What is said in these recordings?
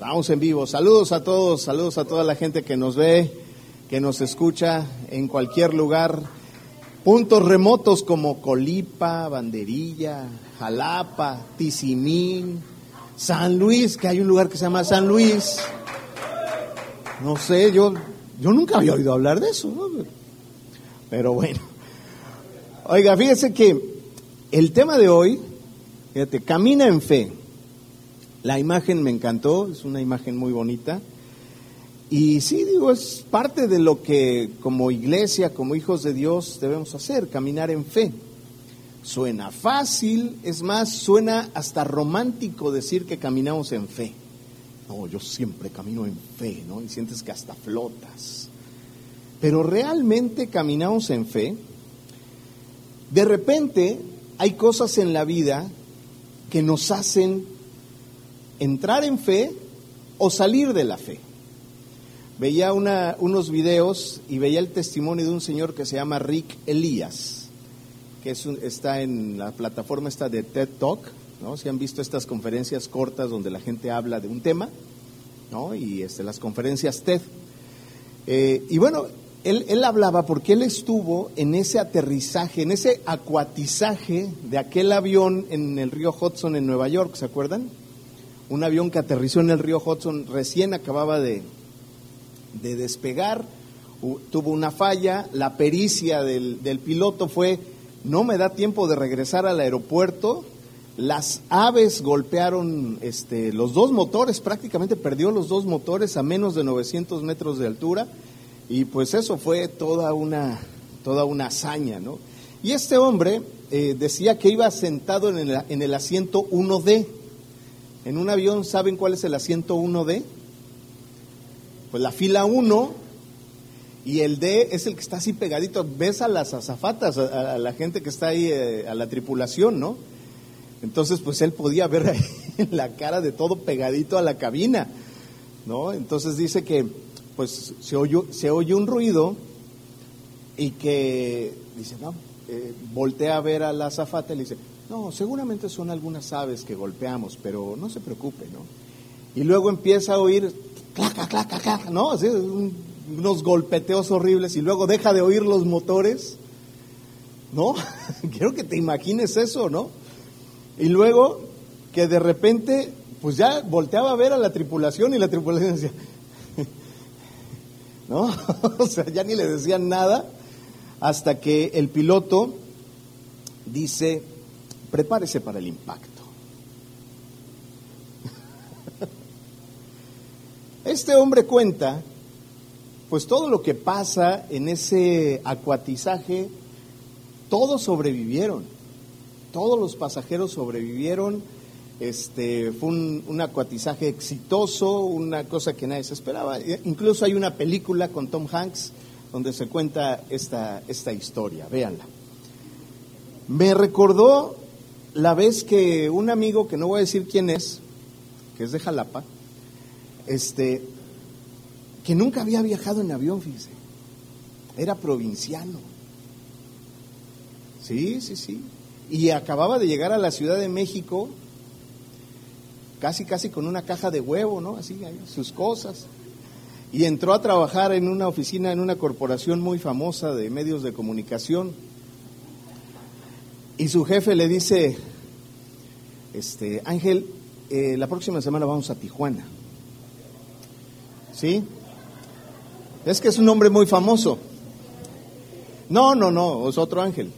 Vamos en vivo. Saludos a todos, saludos a toda la gente que nos ve, que nos escucha en cualquier lugar. Puntos remotos como Colipa, Banderilla, Jalapa, Tizimín, San Luis, que hay un lugar que se llama San Luis. No sé, yo, yo nunca había oído hablar de eso, pero bueno. Oiga, fíjese que el tema de hoy, fíjate, camina en fe. La imagen me encantó, es una imagen muy bonita. Y sí, digo, es parte de lo que como iglesia, como hijos de Dios debemos hacer, caminar en fe. Suena fácil, es más, suena hasta romántico decir que caminamos en fe. No, yo siempre camino en fe, ¿no? Y sientes que hasta flotas. Pero realmente caminamos en fe. De repente hay cosas en la vida que nos hacen entrar en fe o salir de la fe. Veía una, unos videos y veía el testimonio de un señor que se llama Rick Elías, que es está en la plataforma esta de TED Talk, ¿no? Si han visto estas conferencias cortas donde la gente habla de un tema, ¿no? Y este, las conferencias TED. Eh, y bueno, él, él, hablaba porque él estuvo en ese aterrizaje, en ese acuatizaje de aquel avión en el río Hudson en Nueva York, ¿se acuerdan? Un avión que aterrizó en el río Hudson recién acababa de, de despegar, tuvo una falla, la pericia del, del, piloto fue, no me da tiempo de regresar al aeropuerto, las aves golpearon este, los dos motores, prácticamente perdió los dos motores a menos de 900 metros de altura, y pues eso fue toda una, toda una hazaña, ¿no? Y este hombre eh, decía que iba sentado en el, en el asiento 1D, en un avión, ¿saben cuál es el asiento 1D? Pues la fila 1 y el D es el que está así pegadito. Ves a las azafatas, a, la gente que está ahí, eh, a la tripulación, ¿no? Entonces, pues él podía ver ahí la cara de todo pegadito a la cabina, ¿no? Entonces dice que, pues se oye, se oye un ruido y que, dice, no, eh, voltea a ver a la azafata y le dice, no, seguramente son algunas aves que golpeamos, pero no se preocupe, ¿no? Y luego empieza a oír claca, claca, claca, ¿no? Unos golpeteos horribles y luego deja de oír los motores, ¿no? Quiero que te imagines eso, ¿no? Y luego que de repente, pues ya volteaba a ver a la tripulación y la tripulación decía, ¿no? o sea, ya ni le decían nada hasta que el piloto dice, prepárese para el impacto. Este hombre cuenta, pues todo lo que pasa en ese acuatizaje, todos sobrevivieron, todos los pasajeros sobrevivieron, este, fue un, un, acuatizaje exitoso, una cosa que nadie se esperaba. Incluso hay una película con Tom Hanks donde se cuenta esta, esta historia, véanla. Me recordó la vez que un amigo, que no voy a decir quién es, que es de Jalapa, este, que nunca había viajado en avión, fíjese, era provinciano. Sí, sí, sí. Y acababa de llegar a la Ciudad de México, casi, casi con una caja de huevo, ¿no? Así, sus cosas. Y entró a trabajar en una oficina, en una corporación muy famosa de medios de comunicación y su jefe le dice, este, Ángel, eh, la próxima semana vamos a Tijuana. ¿Sí? Es que es un hombre muy famoso. No, no, no, es otro ángel.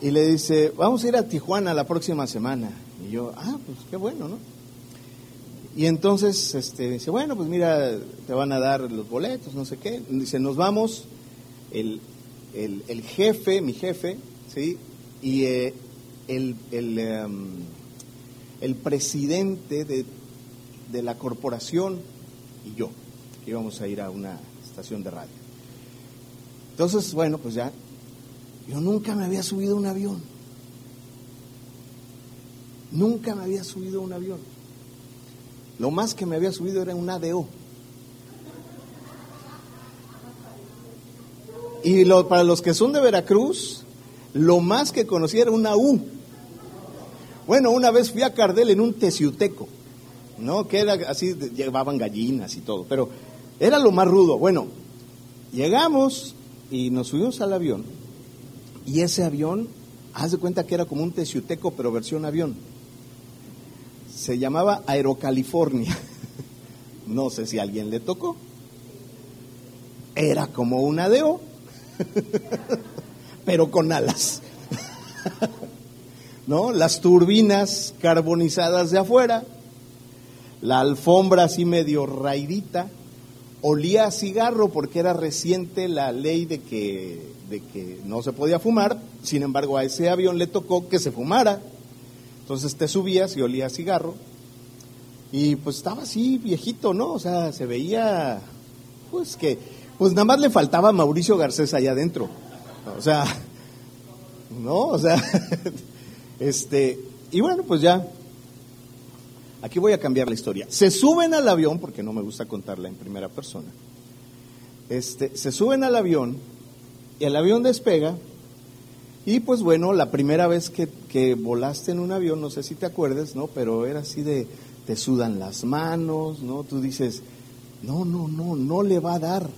Y le dice, vamos a ir a Tijuana la próxima semana. Y yo, ah, pues qué bueno, ¿no? Y entonces este, dice, bueno, pues mira, te van a dar los boletos, no sé qué. Dice, nos vamos, el, el, el jefe, mi jefe, ¿sí? Y eh, el, el, em, el, presidente de, de, la corporación y yo, íbamos a ir a una estación de radio. Entonces, bueno, pues ya, yo nunca me había subido un avión. Nunca me había subido un avión. Lo más que me había subido era un ADO. Y lo, para los que son de Veracruz, lo más que conocía era una U. Bueno, una vez fui a Cardel en un teciuteco. ¿no? Que era así, llevaban gallinas y todo, pero era lo más rudo. Bueno, llegamos y nos subimos al avión y ese avión, haz de cuenta que era como un teciuteco, pero versión avión. Se llamaba Aerocalifornia. No sé si alguien le tocó. Era como un adeo, pero con alas. ¿No? Las turbinas carbonizadas de afuera, la alfombra así medio raidita, olía a cigarro porque era reciente la ley de que, de que no se podía fumar, sin embargo a ese avión le tocó que se fumara, entonces te subías y olía a cigarro, y pues estaba así viejito, ¿no? O sea, se veía, pues que, pues nada más le faltaba a Mauricio Garcés allá adentro, o sea, ¿no? O sea, este, y bueno, pues ya Aquí voy a cambiar la historia. Se suben al avión, porque no me gusta contarla en primera persona. Este, se suben al avión y el avión despega. Y pues bueno, la primera vez que, que volaste en un avión, no sé si te acuerdas, ¿no? Pero era así de, te sudan las manos, ¿no? Tú dices, no, no, no, no le va a dar.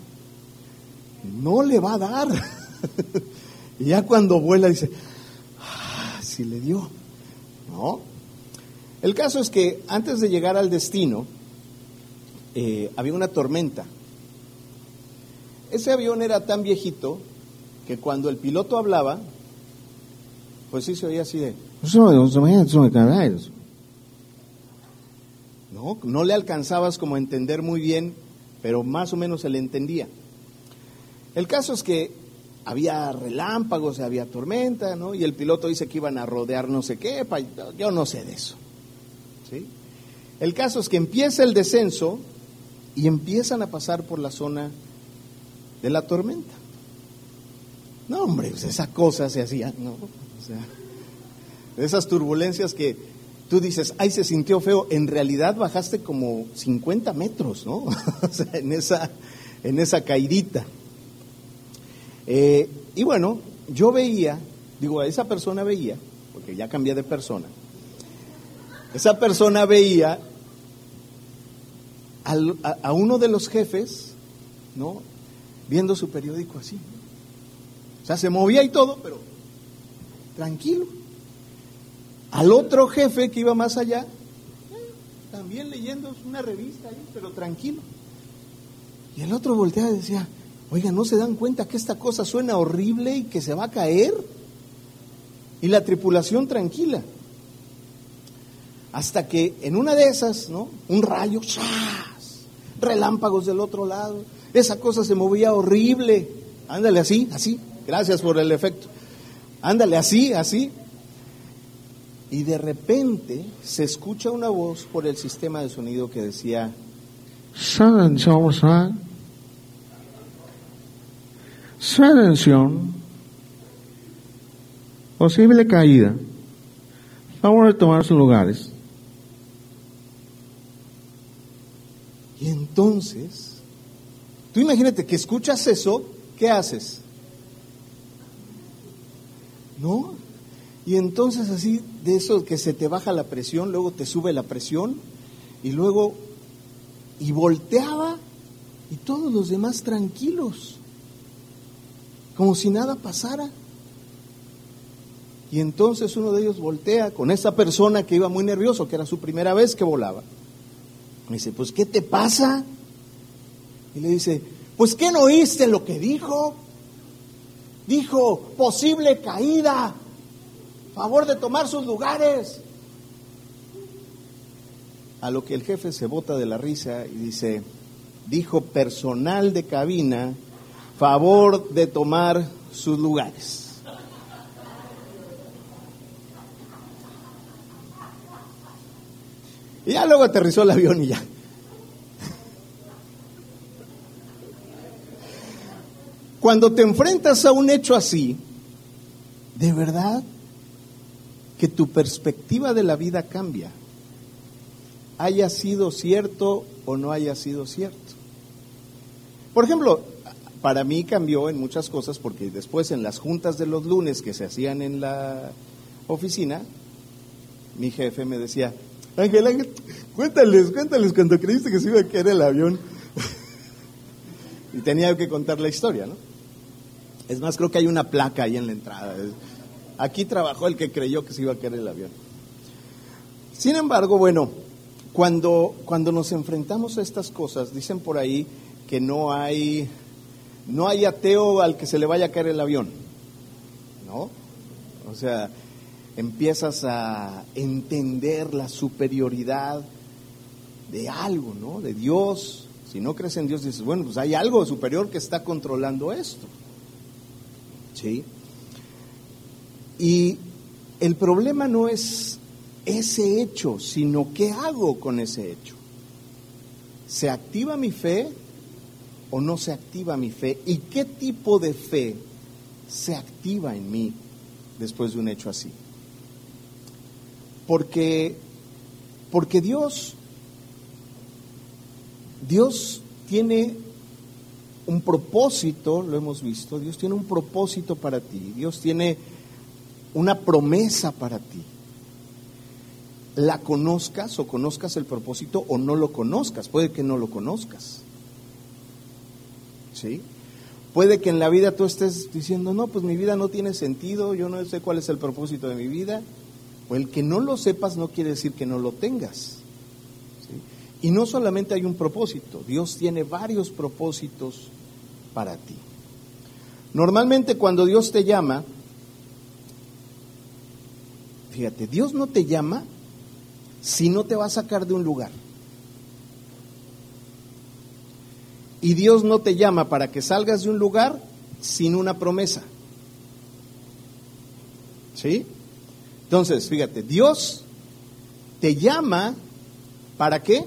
No le va a dar. y ya cuando vuela dice, ah, sí le dio. No, el caso es que antes de llegar al destino, eh, había una tormenta. Ese avión era tan viejito que cuando el piloto hablaba, pues sí se oía así de... No, no le alcanzabas como a entender muy bien, pero más o menos se le entendía. El caso es que había relámpagos, había tormenta, ¿no? Y el piloto dice que iban a rodear no sé qué, yo no sé de eso. El caso es que empieza el descenso y empiezan a pasar por la zona de la tormenta. No, hombre, pues esa cosa se hacía, ¿no? O sea, esas turbulencias que tú dices, ay, se sintió feo, en realidad bajaste como 50 metros, ¿no? o sea, en esa, en esa caidita. Eh, y bueno, yo veía, digo, a esa persona veía, porque ya cambié de persona, esa persona veía a, uno de los jefes, ¿no? Viendo su periódico así. O sea, se movía y todo, pero tranquilo. Al otro jefe que iba más allá, también leyendo una revista ahí, pero tranquilo. Y el otro volteaba y decía, oiga, ¿no se dan cuenta que esta cosa suena horrible y que se va a caer? Y la tripulación tranquila. Hasta que en una de esas, ¿no? Un rayo, ¡chas! relámpagos del otro lado. Esa cosa se movía horrible. Ándale así, así. Gracias por el efecto. Ándale así, así. Y de repente se escucha una voz por el sistema de sonido que decía, Atención, posible caída. Vamos a tomar sus lugares. Y entonces, tú imagínate que escuchas eso, ¿qué haces? ¿No? Y entonces así, de eso que se te baja la presión, luego te sube la presión, y luego, y volteaba, y todos los demás tranquilos, como si nada pasara. Y entonces uno de ellos voltea con esa persona que iba muy nervioso, que era su primera vez que volaba. Me dice, pues ¿qué te pasa? Y le dice, pues ¿qué no oíste lo que dijo? Dijo, posible caída, favor de tomar sus lugares. A lo que el jefe se bota de la risa y dice, dijo personal de cabina, favor de tomar sus lugares. Y ya luego aterrizó el avión y ya. Cuando te enfrentas a un hecho así, de verdad que tu perspectiva de la vida cambia, haya sido cierto o no haya sido cierto. Por ejemplo, para mí cambió en muchas cosas porque después en las juntas de los lunes que se hacían en la oficina, mi jefe me decía, Ángel, Ángel, cuéntales, cuéntales cuando creíste que se iba a caer el avión. y tenía que contar la historia, ¿no? Es más, creo que hay una placa ahí en la entrada. Aquí trabajó el que creyó que se iba a caer el avión. Sin embargo, bueno, cuando, cuando nos enfrentamos a estas cosas, dicen por ahí que no hay, no hay ateo al que se le vaya a caer el avión, ¿no? O sea, empiezas a entender la superioridad de algo, ¿no? De Dios. Si no crees en Dios, dices, bueno, pues hay algo superior que está controlando esto. ¿Sí? Y el problema no es ese hecho, sino qué hago con ese hecho. ¿Se activa mi fe o no se activa mi fe? ¿Y qué tipo de fe se activa en mí después de un hecho así? Porque, porque Dios, Dios tiene un propósito, lo hemos visto, Dios tiene un propósito para ti, Dios tiene una promesa para ti. La conozcas o conozcas el propósito o no lo conozcas, puede que no lo conozcas. ¿Sí? Puede que en la vida tú estés diciendo, no, pues mi vida no tiene sentido, yo no sé cuál es el propósito de mi vida. O el que no lo sepas no quiere decir que no lo tengas. Y no solamente hay un propósito, Dios tiene varios propósitos para ti. Normalmente cuando Dios te llama, fíjate, Dios no te llama si no te va a sacar de un lugar. Y Dios no te llama para que salgas de un lugar sin una promesa. ¿Sí? Entonces, fíjate, Dios te llama para qué?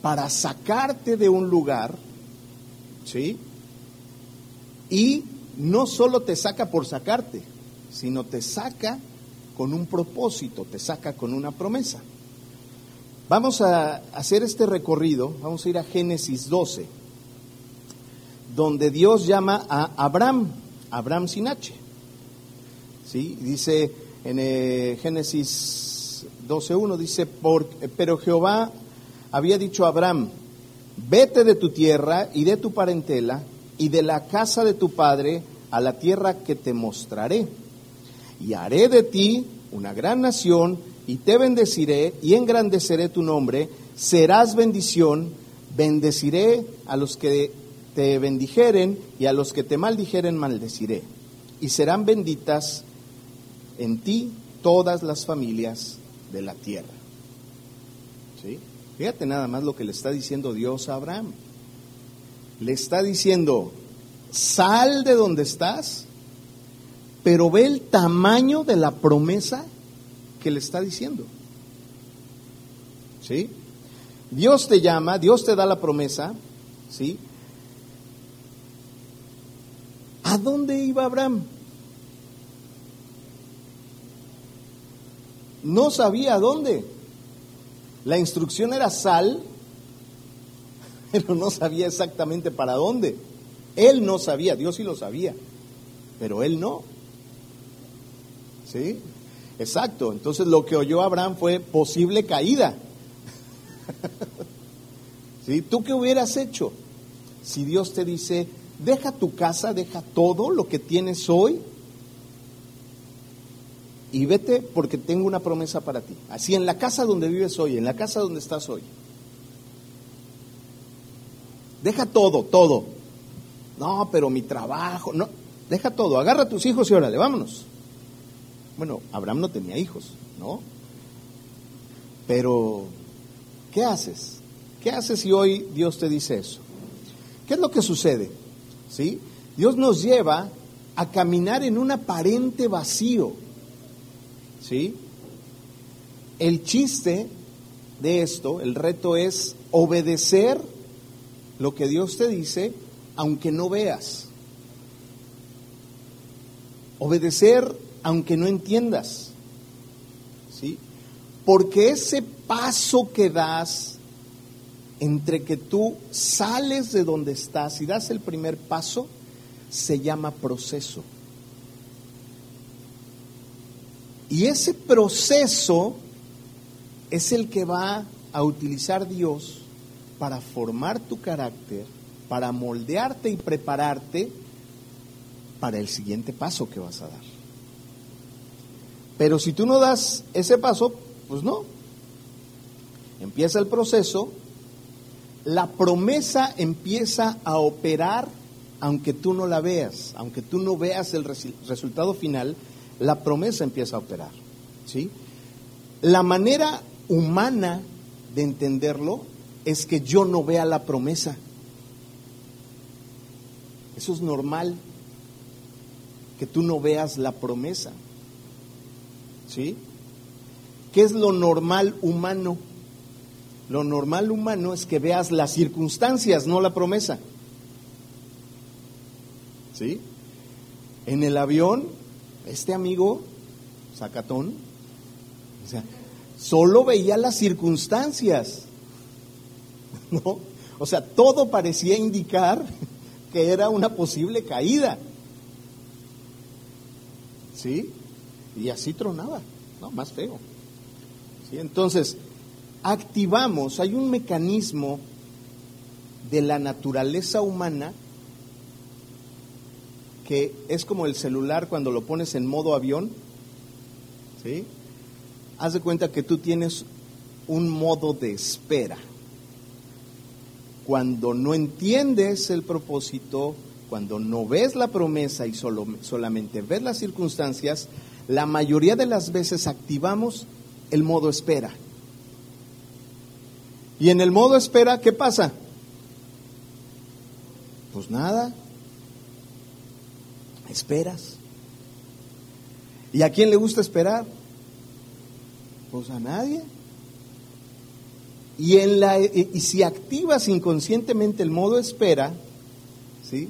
Para sacarte de un lugar, ¿sí? Y no solo te saca por sacarte, sino te saca con un propósito, te saca con una promesa. Vamos a hacer este recorrido, vamos a ir a Génesis 12, donde Dios llama a Abraham, Abraham sin H. ¿Sí? Dice en eh, Génesis 12.1 dice, Por, pero Jehová había dicho a Abraham, vete de tu tierra y de tu parentela y de la casa de tu padre a la tierra que te mostraré. Y haré de ti una gran nación y te bendeciré y engrandeceré tu nombre, serás bendición, bendeciré a los que te bendijeren y a los que te maldijeren maldeciré. Y serán benditas en ti todas las familias de la tierra. ¿Sí? Fíjate nada más lo que le está diciendo Dios a Abraham. Le está diciendo, sal de donde estás, pero ve el tamaño de la promesa que le está diciendo. ¿Sí? Dios te llama, Dios te da la promesa, ¿sí? ¿A dónde iba Abraham? no sabía dónde. La instrucción era sal, pero no sabía exactamente para dónde. Él no sabía, Dios sí lo sabía, pero él no. ¿Sí? Exacto. Entonces lo que oyó Abraham fue posible caída. ¿Sí? ¿Tú qué hubieras hecho si Dios te dice, deja tu casa, deja todo lo que tienes hoy y vete porque tengo una promesa para ti. Así en la casa donde vives hoy, en la casa donde estás hoy. Deja todo, todo. No, pero mi trabajo, no, deja todo, agarra a tus hijos y órale, vámonos. Bueno, Abraham no tenía hijos, ¿no? Pero, ¿qué haces? ¿Qué haces si hoy Dios te dice eso? ¿Qué es lo que sucede? ¿Sí? Dios nos lleva a caminar en un aparente vacío. ¿Sí? El chiste de esto, el reto es obedecer lo que Dios te dice, aunque no veas. Obedecer aunque no entiendas. ¿Sí? Porque ese paso que das entre que tú sales de donde estás y das el primer paso, se llama proceso. Y ese proceso es el que va a utilizar Dios para formar tu carácter, para moldearte y prepararte para el siguiente paso que vas a dar. Pero si tú no das ese paso, pues no. Empieza el proceso, la promesa empieza a operar aunque tú no la veas, aunque tú no veas el resultado final, la promesa empieza a operar. ¿sí? La manera humana de entenderlo es que yo no vea la promesa. Eso es normal, que tú no veas la promesa. ¿Sí? ¿Qué es lo normal humano? Lo normal humano es que veas las circunstancias, no la promesa. ¿Sí? En el avión, este amigo, Zacatón, o sea, solo veía las circunstancias. ¿No? O sea, todo parecía indicar que era una posible caída. ¿Sí? Y así tronaba, ¿no? Más feo. ¿Sí? Entonces, activamos, hay un mecanismo de la naturaleza humana que es como el celular cuando lo pones en modo avión, ¿sí? Haz de cuenta que tú tienes un modo de espera. Cuando no entiendes el propósito, cuando no ves la promesa y solo, solamente ves las circunstancias, la mayoría de las veces activamos el modo espera. Y en el modo espera, ¿qué pasa? Pues nada, esperas. ¿Y a quién le gusta esperar? Pues a nadie. Y, en la, y si activas inconscientemente el modo espera, ¿sí?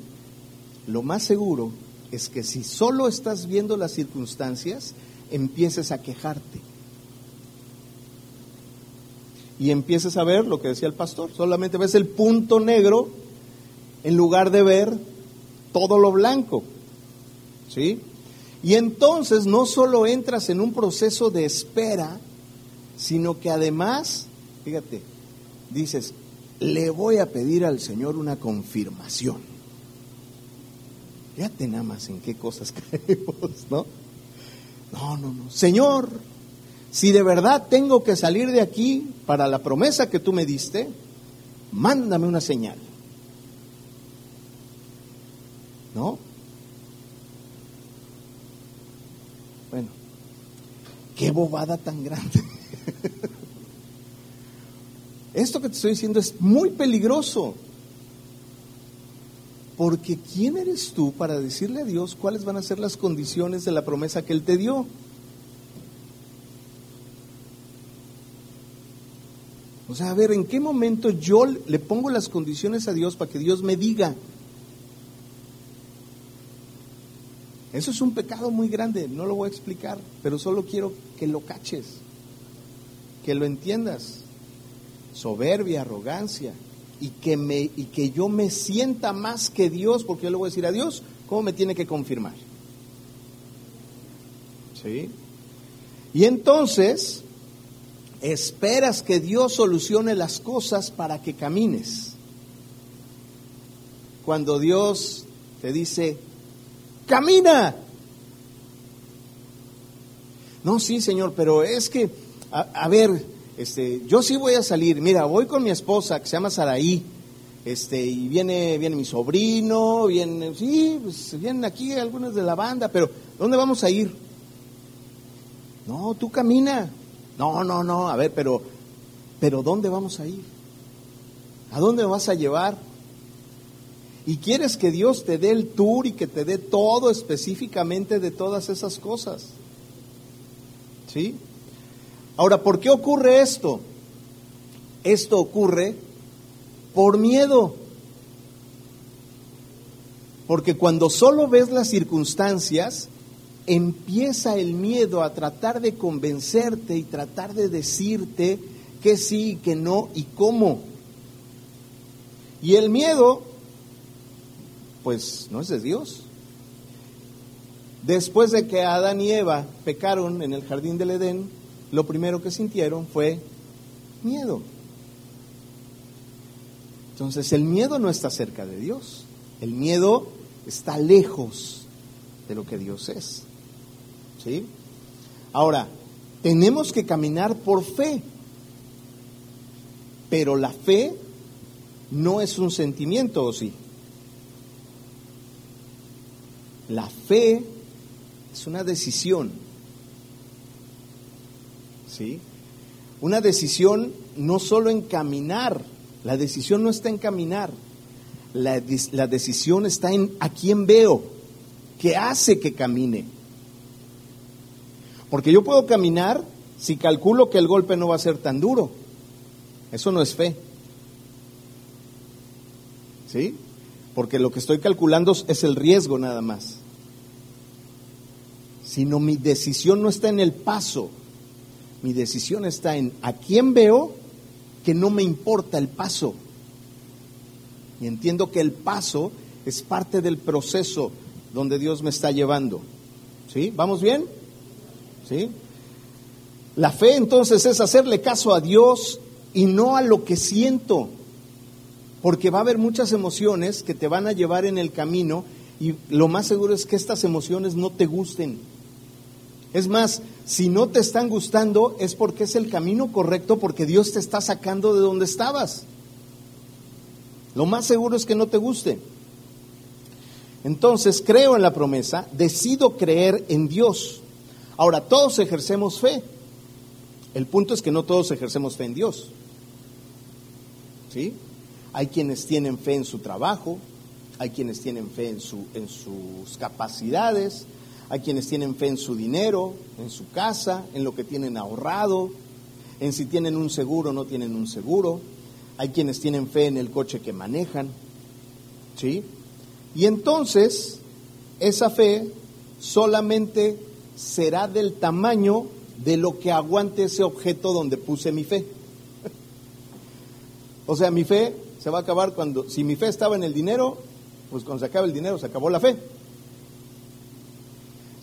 lo más seguro es que si solo estás viendo las circunstancias, empieces a quejarte. Y empieces a ver lo que decía el pastor, solamente ves el punto negro en lugar de ver todo lo blanco. ¿Sí? Y entonces no solo entras en un proceso de espera, sino que además, fíjate, dices, le voy a pedir al Señor una confirmación. Fíjate nada más en qué cosas caemos, ¿no? No, no, no. Señor, si de verdad tengo que salir de aquí para la promesa que tú me diste, mándame una señal. ¿No? Bueno, qué bobada tan grande. Esto que te estoy diciendo es muy peligroso. Porque ¿quién eres tú para decirle a Dios cuáles van a ser las condiciones de la promesa que Él te dio? Sea, a ver, ¿en qué momento yo le pongo las condiciones a Dios para que Dios me diga? Eso es un pecado muy grande, no lo voy a explicar, pero solo quiero que lo caches, que lo entiendas. Soberbia, arrogancia, y que, me, y que yo me sienta más que Dios, porque yo le voy a decir a Dios, ¿cómo me tiene que confirmar? ¿Sí? Y entonces, esperas que Dios solucione las cosas para que camines. Cuando Dios te dice, camina. No, sí, Señor, pero es que, a, ver, este, yo sí voy a salir. Mira, voy con mi esposa que se llama Saraí. Este, y viene, viene mi sobrino, viene, sí, pues vienen aquí algunos de la banda, pero ¿dónde vamos a ir? No, tú camina. No, no, no, a ver, pero, pero ¿dónde vamos a ir? ¿A dónde me vas a llevar? Y quieres que Dios te dé el tour y que te dé todo específicamente de todas esas cosas. ¿Sí? Ahora, ¿por qué ocurre esto? Esto ocurre por miedo. Porque cuando solo ves las circunstancias, empieza el miedo a tratar de convencerte y tratar de decirte que sí, que no y cómo. Y el miedo pues no es de Dios. Después de que Adán y Eva pecaron en el jardín del Edén, lo primero que sintieron fue Miedo. Entonces el miedo no está cerca de Dios. El miedo está lejos de lo que Dios es. Ahora, tenemos que caminar por fe. Pero la fe no es un sentimiento, ¿o sí? La fe es una decisión. ¿Sí? Una decisión no solo en caminar, la decisión no está en caminar, la, la decisión está en a quién veo, qué hace que camine. Porque yo puedo caminar si calculo que el golpe no va a ser tan duro. Eso no es fe. ¿Sí? Porque lo que estoy calculando es el riesgo nada más. Sino mi decisión no está en el paso. Mi decisión está en a quién veo que no me importa el paso. Y entiendo que el paso es parte del proceso donde Dios me está llevando. ¿Sí? ¿Vamos bien? ¿Sí? La fe entonces es hacerle caso a Dios y no a lo que siento, porque va a haber muchas emociones que te van a llevar en el camino y lo más seguro es que estas emociones no te gusten. Es más, si no te están gustando es porque es el camino correcto, porque Dios te está sacando de donde estabas. Lo más seguro es que no te guste. Entonces creo en la promesa, decido creer en Dios. Ahora, todos ejercemos fe. El punto es que no todos ejercemos fe en Dios. ¿Sí? Hay quienes tienen fe en su trabajo, hay quienes tienen fe en, su, en sus capacidades, hay quienes tienen fe en su dinero, en su casa, en lo que tienen ahorrado, en si tienen un seguro o no tienen un seguro. Hay quienes tienen fe en el coche que manejan. ¿Sí? Y entonces, esa fe solamente será del tamaño de lo que aguante ese objeto donde puse mi fe. o sea, mi fe se va a acabar cuando, si mi fe estaba en el dinero, pues cuando se acabe el dinero se acabó la fe.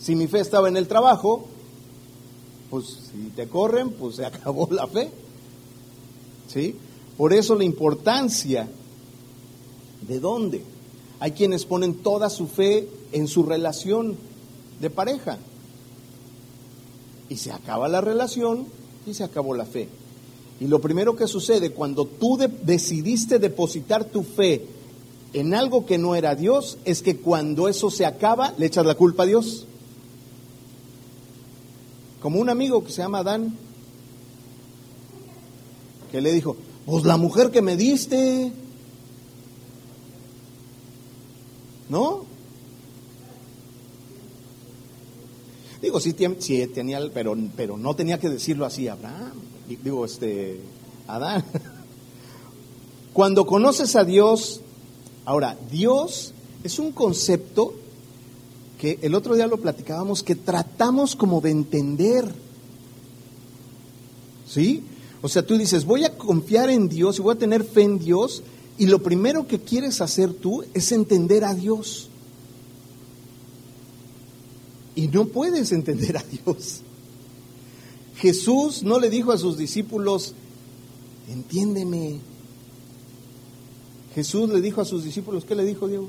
Si mi fe estaba en el trabajo, pues si te corren, pues se acabó la fe. ¿Sí? Por eso la importancia de dónde. Hay quienes ponen toda su fe en su relación de pareja. Y se acaba la relación y se acabó la fe. Y lo primero que sucede cuando tú decidiste depositar tu fe en algo que no era Dios es que cuando eso se acaba le echas la culpa a Dios. Como un amigo que se llama Adán, que le dijo, pues la mujer que me diste, ¿no? Digo, sí, tenía, pero, pero no tenía que decirlo así Abraham digo, este, Adán. Cuando conoces a Dios, ahora, Dios es un concepto que el otro día lo platicábamos, que tratamos como de entender. ¿Sí? O sea, tú dices, voy a confiar en Dios y voy a tener fe en Dios, y lo primero que quieres hacer tú es entender a Dios. Y no puedes entender a Dios. Jesús no le dijo a sus discípulos, entiéndeme. Jesús le dijo a sus discípulos, ¿qué le dijo Dios?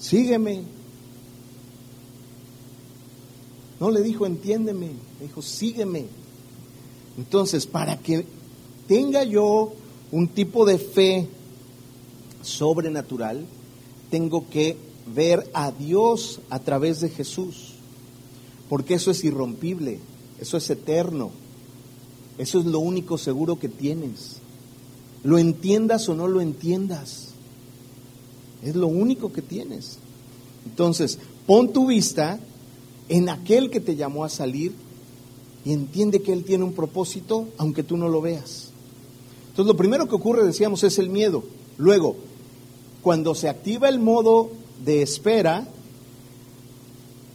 Sígueme. No le dijo, entiéndeme, le dijo, sígueme. Entonces, para que tenga yo un tipo de fe sobrenatural, tengo que ver a Dios a través de Jesús porque eso es irrompible, eso es eterno, eso es lo único seguro que tienes. Lo entiendas o no lo entiendas, es lo único que tienes. Entonces, pon tu vista en aquel que te llamó a salir y entiende que Él tiene un propósito, aunque tú no lo veas. Entonces, lo primero que ocurre, decíamos, es el miedo. Luego, cuando se activa el modo de espera,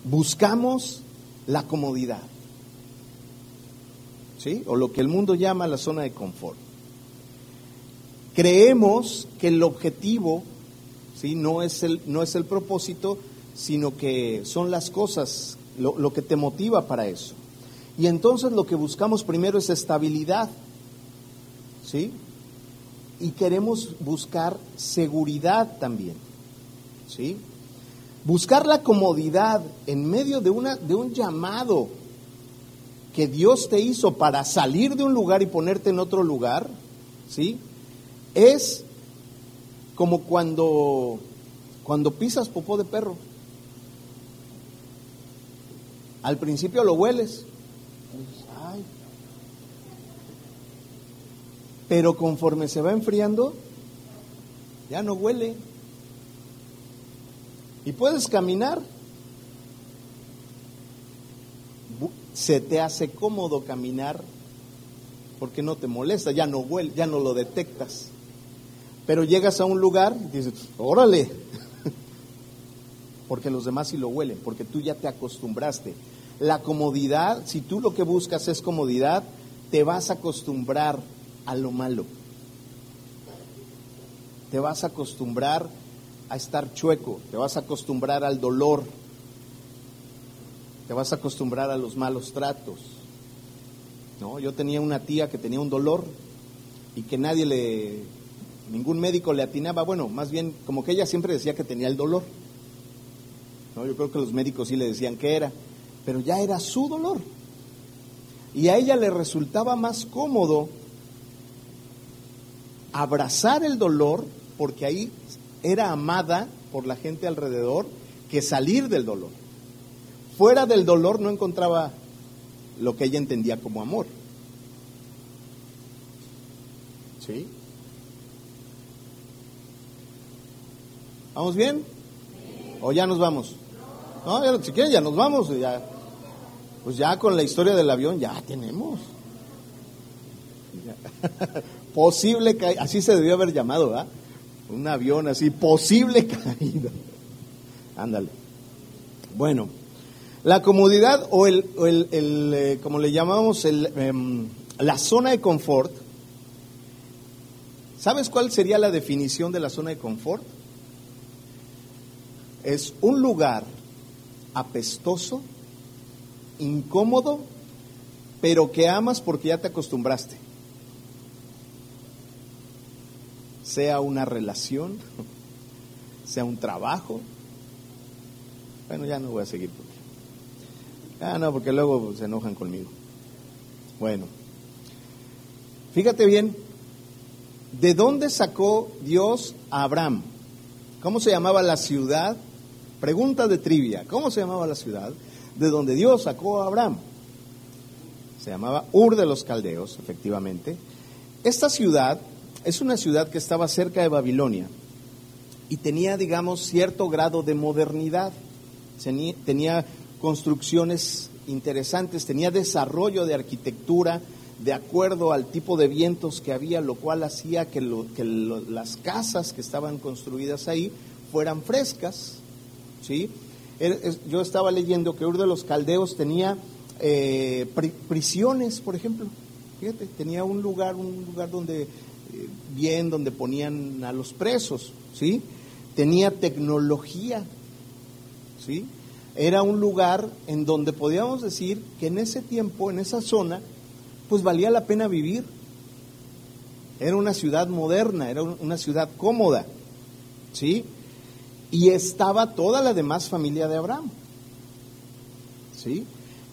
buscamos la comodidad. ¿Sí? O lo que el mundo llama la zona de confort. Creemos que el objetivo ¿sí? no, es el, no es el propósito, sino que son las cosas, lo, lo que te motiva para eso. Y entonces lo que buscamos primero es estabilidad. ¿Sí? Y queremos buscar seguridad también. ¿Sí? Buscar la comodidad en medio de, una, de un llamado que Dios te hizo para salir de un lugar y ponerte en otro lugar, ¿sí? Es como cuando, cuando pisas popó de perro. Al principio lo hueles. Pero conforme se va enfriando, ya no huele. Y puedes caminar. Se te hace cómodo caminar porque no te molesta, ya no huele, ya no lo detectas. Pero llegas a un lugar y dices, órale, porque los demás sí lo huelen, porque tú ya te acostumbraste. La comodidad, si tú lo que buscas es comodidad, te vas a acostumbrar a lo malo. Te vas a acostumbrar a estar chueco, te vas a acostumbrar al dolor, te vas a acostumbrar a los malos tratos. ¿No? Yo tenía una tía que tenía un dolor y que nadie le, ningún médico le atinaba, bueno, más bien como que ella siempre decía que tenía el dolor. ¿No? Yo creo que los médicos sí le decían que era, pero ya era su dolor. Y a ella le resultaba más cómodo abrazar el dolor, porque ahí era amada por la gente alrededor, que salir del dolor. Fuera del dolor no encontraba lo que ella entendía como amor. ¿Sí? ¿Vamos bien? ¿O ya nos vamos? No, si quieren ya nos vamos. Ya, pues ya con la historia del avión ya tenemos. Posible caída, así se debió haber llamado, ¿verdad? Un avión así, posible caída. Ándale. Bueno, la comodidad o el, el, eh, como le llamamos, el, em, la zona de confort. ¿Sabes cuál sería la definición de la zona de confort? Es un lugar apestoso, incómodo, pero que amas porque ya te acostumbraste. Sea una relación, sea un trabajo. Bueno, ya no voy a seguir porque. Ah, no, porque luego se enojan conmigo. Bueno, fíjate bien, ¿de dónde sacó Dios a Abraham? ¿Cómo se llamaba la ciudad? Pregunta de trivia, ¿cómo se llamaba la ciudad de donde Dios sacó a Abraham? Se llamaba Ur de los Caldeos, efectivamente. Esta ciudad es una ciudad que estaba cerca de Babilonia y tenía, digamos, cierto grado de modernidad. Tenía construcciones interesantes, tenía desarrollo de arquitectura de acuerdo al tipo de vientos que había, lo cual hacía que, las casas que estaban construidas ahí fueran frescas. ¿sí? Yo estaba leyendo que Ur de los Caldeos tenía eh, prisiones, por ejemplo. Fíjate, tenía un lugar, un lugar donde bien donde ponían a los presos, ¿sí? Tenía tecnología, ¿sí? Era un lugar en donde podíamos decir que en ese tiempo, en esa zona, pues valía la pena vivir. Era una ciudad moderna, era una ciudad cómoda, ¿sí? Y estaba toda la demás familia de Abraham, ¿sí?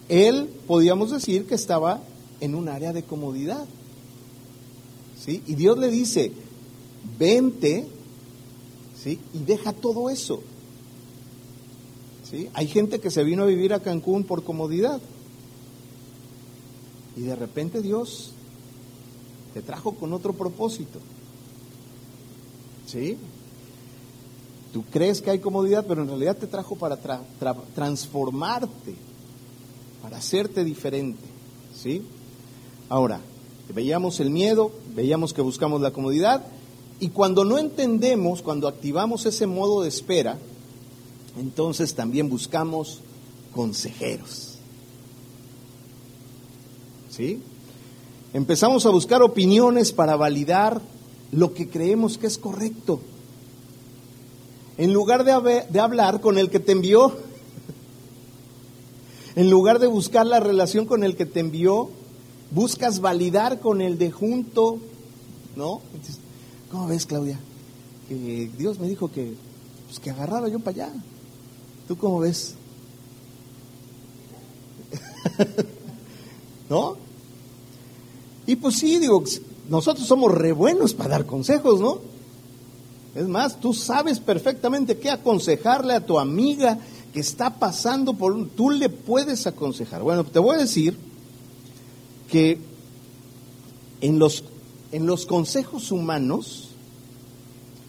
Él, podíamos decir que estaba en un área de comodidad. Y Dios le dice, vente, ¿sí? Y deja todo eso. ¿Sí? Hay gente que se vino a vivir a Cancún por comodidad. Y de repente Dios te trajo con otro propósito. ¿Sí? Tú crees que hay comodidad, pero en realidad te trajo para transformarte, para hacerte diferente. ¿Sí? Ahora, Veíamos el miedo, veíamos que buscamos la comodidad y cuando no entendemos, cuando activamos ese modo de espera, entonces también buscamos consejeros. ¿Sí? Empezamos a buscar opiniones para validar lo que creemos que es correcto. En lugar de, de hablar con el que te envió, En lugar de buscar la relación con el que te envió, buscas validar con el de junto, ¿no? ¿Cómo ves, Claudia? Que Dios me dijo que, pues, que agarraba yo para allá. ¿Tú cómo ves? ¿No? Y pues sí, digo, nosotros somos re buenos para dar consejos, ¿no? Es más, tú sabes perfectamente qué aconsejarle a tu amiga que está pasando por un... Tú le puedes aconsejar. Bueno, te voy a decir que en los, en los consejos humanos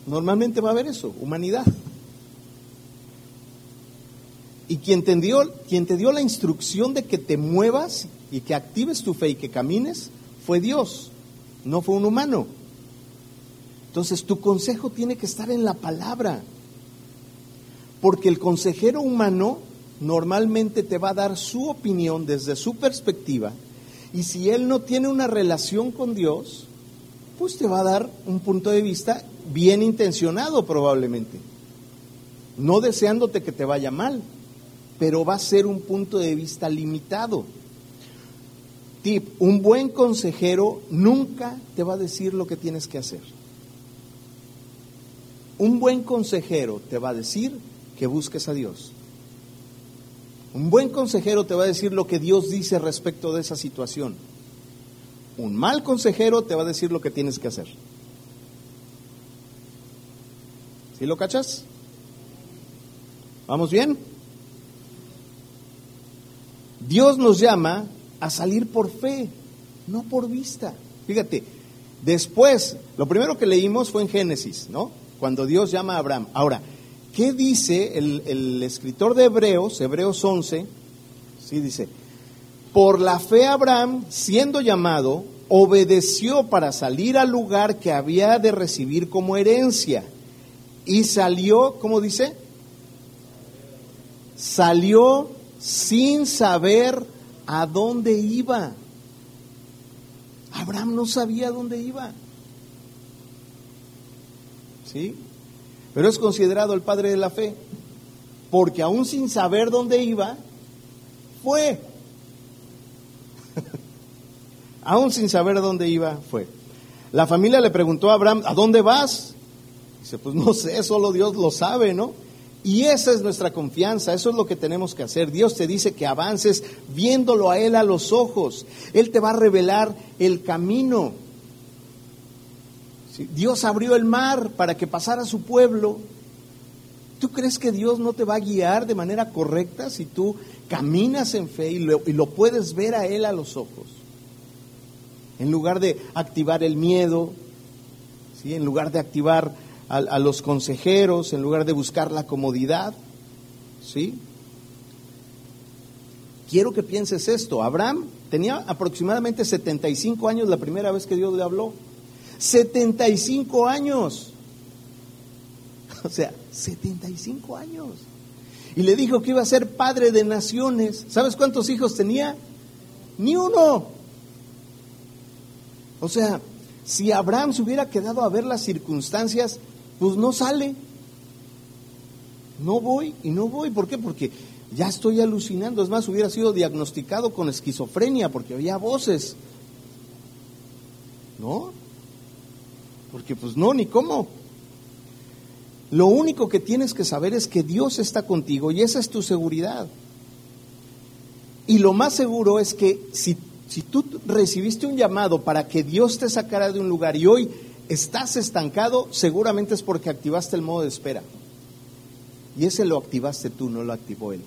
normalmente va a haber eso, humanidad. Y quien te, dio, quien te dio la instrucción de que te muevas y que actives tu fe y que camines fue Dios, no fue un humano. Entonces tu consejo tiene que estar en la palabra. Porque el consejero humano normalmente te va a dar su opinión desde su perspectiva y si él no tiene una relación con Dios, pues te va a dar un punto de vista bien intencionado probablemente, no deseándote que te vaya mal, pero va a ser un punto de vista limitado. Tip, un buen consejero nunca te va a decir lo que tienes que hacer. Un buen consejero te va a decir que busques a Dios. Un buen consejero te va a decir lo que Dios dice respecto de esa situación. Un mal consejero te va a decir lo que tienes que hacer. ¿Sí lo cachas? ¿Vamos bien? Dios nos llama a salir por fe, no por vista. Fíjate, después, lo primero que leímos fue en Génesis, ¿no? cuando Dios llama a Abraham. Ahora, ¿qué dice el, escritor de Hebreos, Hebreos 11? Sí, dice, por la fe Abraham, siendo llamado, obedeció para salir al lugar que había de recibir como herencia. Y salió, ¿cómo dice? Salió sin saber a dónde iba. Abraham no sabía a dónde iba. ¿sí? Pero es considerado el padre de la fe, porque aún sin saber dónde iba, fue. aún sin saber dónde iba, fue. La familia le preguntó a Abraham, ¿a dónde vas? Dice, pues no sé, solo Dios lo sabe, ¿no? Y esa es nuestra confianza, eso es lo que tenemos que hacer. Dios te dice que avances viéndolo a Él a los ojos. Él te va a revelar el camino. Dios abrió el mar para que pasara su pueblo. ¿Tú crees que Dios no te va a guiar de manera correcta si tú caminas en fe y lo, puedes ver a Él a los ojos? En lugar de activar el miedo, ¿sí? en lugar de activar a, a los consejeros, en lugar de buscar la comodidad. ¿sí? Quiero que pienses esto. Abraham tenía aproximadamente 75 años la primera vez que Dios le habló. 75 años. O sea, 75 años. Y le dijo que iba a ser padre de naciones. ¿Sabes cuántos hijos tenía? Ni uno. O sea, si Abraham se hubiera quedado a ver las circunstancias, pues no sale. No voy y no voy. ¿Por qué? Porque ya estoy alucinando. Es más, hubiera sido diagnosticado con esquizofrenia porque había voces. ¿No? Porque pues no, ni cómo. Lo único que tienes que saber es que Dios está contigo y esa es tu seguridad. Y lo más seguro es que si, si tú recibiste un llamado para que Dios te sacara de un lugar y hoy estás estancado, seguramente es porque activaste el modo de espera. Y ese lo activaste tú, no lo activó Él.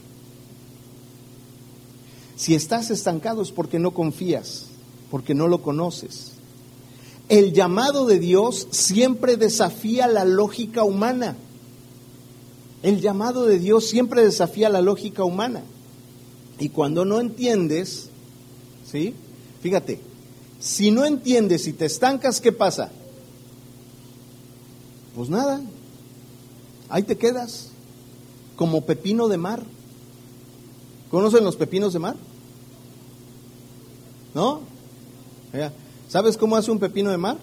Si estás estancado es porque no confías, porque no lo conoces. El llamado de Dios siempre desafía la lógica humana. El llamado de Dios siempre desafía la lógica humana. Y cuando no entiendes, ¿sí? Fíjate, si no entiendes y te estancas, ¿qué pasa? Pues nada, ahí te quedas, como pepino de mar. ¿Conocen los pepinos de mar? ¿No? ¿Sabes cómo hace un pepino de mar?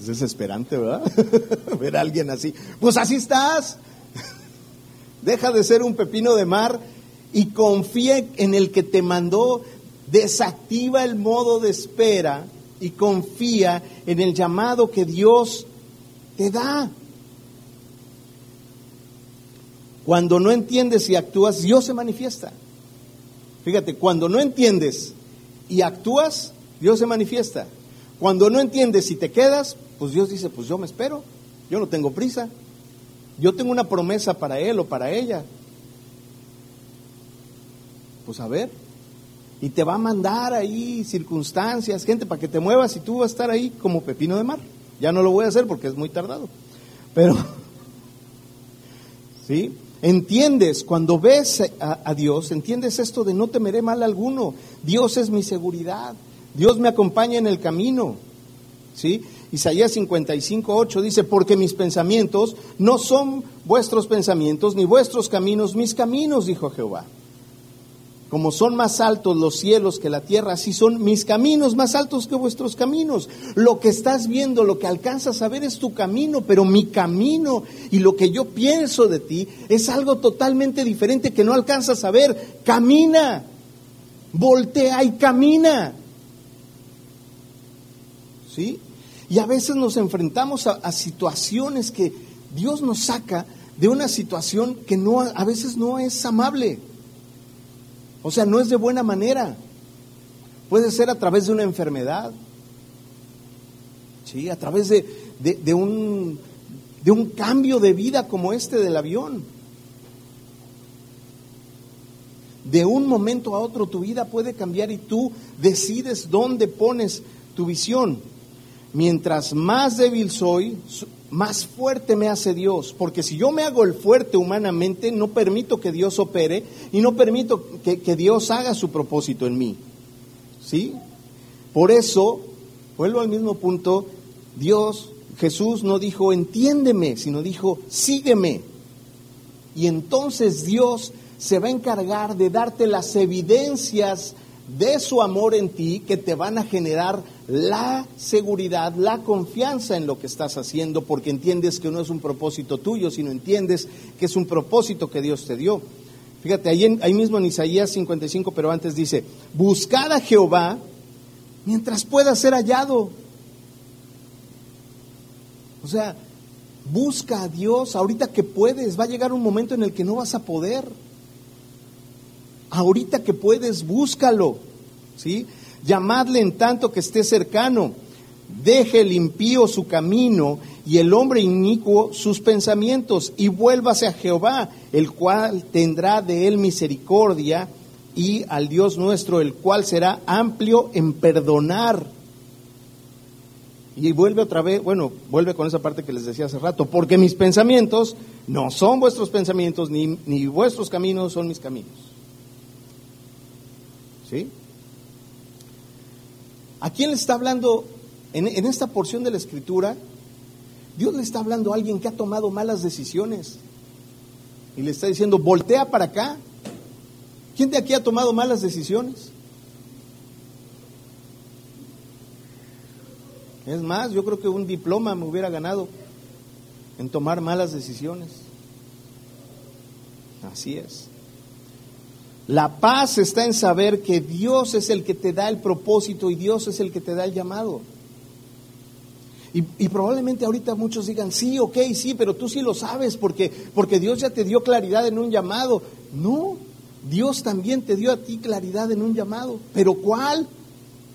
Es desesperante, ¿verdad? Ver a alguien así. Pues así estás. Deja de ser un pepino de mar y confía en el que te mandó. Desactiva el modo de espera y confía en el llamado que Dios te da. Cuando no entiendes y actúas, Dios se manifiesta. Fíjate, cuando no entiendes y actúas, Dios se manifiesta. Cuando no entiendes y te quedas, pues Dios dice, pues yo me espero, yo no tengo prisa, yo tengo una promesa para él o para ella. Pues a ver, y te va a mandar ahí circunstancias, gente, para que te muevas y tú vas a estar ahí como pepino de mar. Ya no lo voy a hacer porque es muy tardado. Pero, ¿sí? Entiendes, cuando ves a, Dios, entiendes esto de no temeré mal alguno. Dios es mi seguridad. Dios me acompaña en el camino. ¿Sí? Isaías 55, 8 dice, porque mis pensamientos no son vuestros pensamientos, ni vuestros caminos mis caminos, dijo Jehová. Como son más altos los cielos que la tierra, así son mis caminos más altos que vuestros caminos. Lo que estás viendo, lo que alcanzas a ver es tu camino, pero mi camino y lo que yo pienso de ti es algo totalmente diferente que no alcanzas a ver. Camina, voltea y camina. ¿Sí? Y a veces nos enfrentamos a, a situaciones que Dios nos saca de una situación que no, a veces no es amable. O sea, no es de buena manera. Puede ser a través de una enfermedad, ¿sí? a través de, de, un, de un cambio de vida como este del avión. De un momento a otro tu vida puede cambiar y tú decides dónde pones tu visión. Mientras más débil soy, más fuerte me hace Dios, porque si yo me hago el fuerte humanamente, no permito que Dios opere y no permito que, que Dios haga su propósito en mí. ¿Sí? Por eso, vuelvo al mismo punto, Dios, Jesús no dijo entiéndeme, sino dijo sígueme. Y entonces Dios se va a encargar de darte las evidencias de su amor en ti que te van a generar la seguridad, la confianza en lo que estás haciendo, porque entiendes que no es un propósito tuyo, sino entiendes que es un propósito que Dios te dio. Fíjate, ahí, ahí mismo en Isaías 55, pero antes dice, buscad a Jehová mientras pueda ser hallado. O sea, busca a Dios ahorita que puedes, va a llegar un momento en el que no vas a poder. Ahorita que puedes, búscalo. ¿Sí? Llamadle en tanto que esté cercano. Deje el impío su camino y el hombre inicuo sus pensamientos y vuélvase a Jehová, el cual tendrá de él misericordia y al Dios nuestro, el cual será amplio en perdonar. Y vuelve otra vez, bueno, vuelve con esa parte que les decía hace rato, porque mis pensamientos no son vuestros pensamientos, ni, ni vuestros caminos son mis caminos. ¿Sí? ¿A quién le está hablando en, en, esta porción de la escritura? Dios le está hablando a alguien que ha tomado malas decisiones. Y le está diciendo, voltea para acá. ¿Quién de aquí ha tomado malas decisiones? Es más, yo creo que un diploma me hubiera ganado en tomar malas decisiones. Así es. La paz está en saber que Dios es el que te da el propósito y Dios es el que te da el llamado. Y, probablemente ahorita muchos digan, sí, ok, sí, pero tú sí lo sabes porque, porque Dios ya te dio claridad en un llamado. No, Dios también te dio a ti claridad en un llamado. ¿Pero cuál?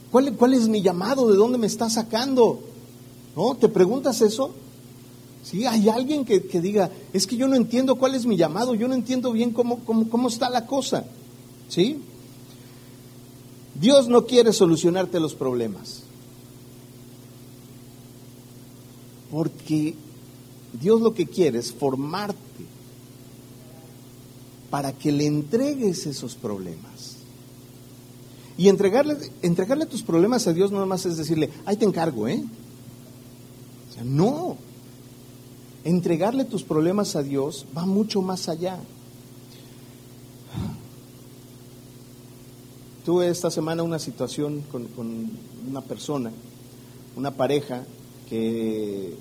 ¿Cuál, cuál es mi llamado? ¿De dónde me está sacando? ¿No? ¿Te preguntas eso? Sí, hay alguien que, que, diga, es que yo no entiendo cuál es mi llamado, yo no entiendo bien cómo, cómo, cómo está la cosa. ¿Sí? Dios no quiere solucionarte los problemas. Porque Dios lo que quiere es formarte para que le entregues esos problemas. Y entregarle, entregarle tus problemas a Dios no más es decirle, ahí te encargo, ¿eh? No. Entregarle tus problemas a Dios va mucho más allá. Tuve esta semana una situación con, una persona, una pareja, que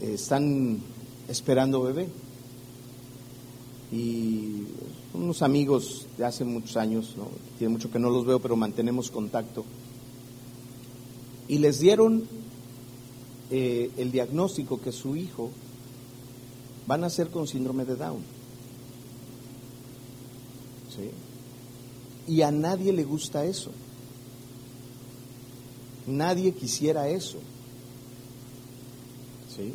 están esperando bebé. Y unos amigos de hace muchos años, tiene mucho que no los veo, pero mantenemos contacto. Y les dieron eh, el diagnóstico que su hijo va a nacer con síndrome de Down. ¿Sí? Y a nadie le gusta eso. Nadie quisiera eso. ¿Sí?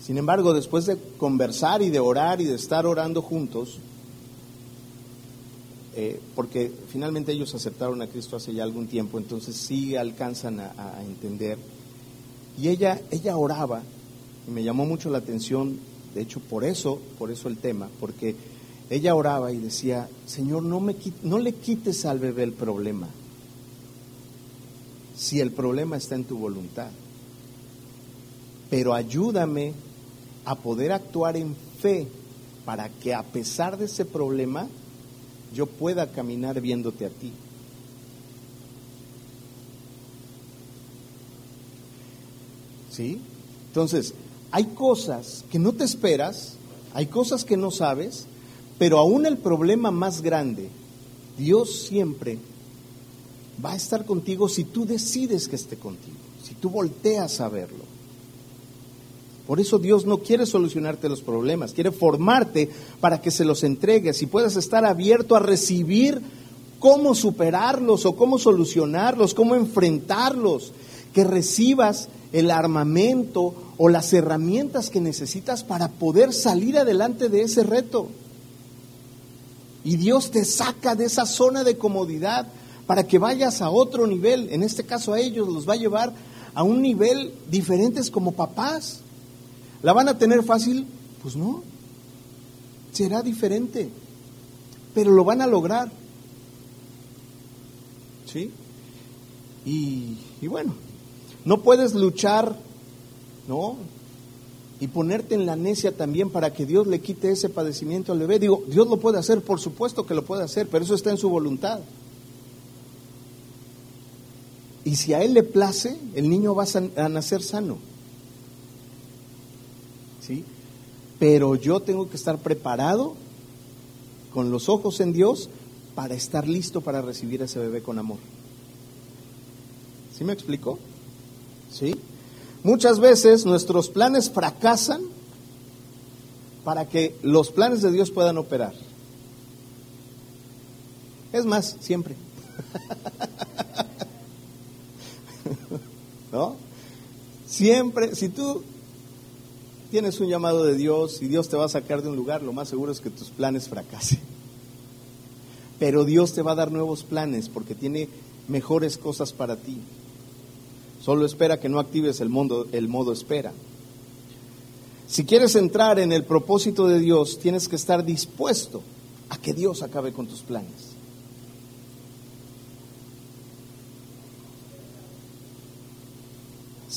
Sin embargo, después de conversar y de orar y de estar orando juntos, eh, porque finalmente ellos aceptaron a Cristo hace ya algún tiempo, entonces sí alcanzan a, entender. Y ella, ella oraba, y me llamó mucho la atención, de hecho por eso, por eso el tema, porque ella oraba y decía, Señor, no, me, no le quites al bebé el problema, si el problema está en tu voluntad, pero ayúdame a poder actuar en fe para que a pesar de ese problema, yo pueda caminar viéndote a ti. ¿Sí? Entonces, hay cosas que no te esperas, hay cosas que no sabes, pero aún el problema más grande, Dios siempre va a estar contigo si tú decides que esté contigo, si tú volteas a verlo. Por eso Dios no quiere solucionarte los problemas, quiere formarte para que se los entregues y puedas estar abierto a recibir cómo superarlos o cómo solucionarlos, cómo enfrentarlos, que recibas el armamento o las herramientas que necesitas para poder salir adelante de ese reto. Y Dios te saca de esa zona de comodidad para que vayas a otro nivel. En este caso a ellos los va a llevar a un nivel diferentes como papás. ¿La van a tener fácil? Pues no. Será diferente. Pero lo van a lograr. ¿Sí? Y, y bueno, no puedes luchar, ¿no? Y ponerte en la necia también para que Dios le quite ese padecimiento al bebé. Digo, Dios lo puede hacer, por supuesto que lo puede hacer, pero eso está en su voluntad. Y si a Él le place, el niño va a nacer sano. Pero yo tengo que estar preparado con los ojos en Dios para estar listo para recibir a ese bebé con amor. ¿Sí me explico? ¿Sí? Muchas veces nuestros planes fracasan para que los planes de Dios puedan operar. Es más, siempre. ¿No? Siempre, si tú tienes un llamado de Dios y Dios te va a sacar de un lugar, lo más seguro es que tus planes fracasen. Pero Dios te va a dar nuevos planes porque tiene mejores cosas para ti. Solo espera que no actives el, mundo, el modo espera. Si quieres entrar en el propósito de Dios, tienes que estar dispuesto a que Dios acabe con tus planes.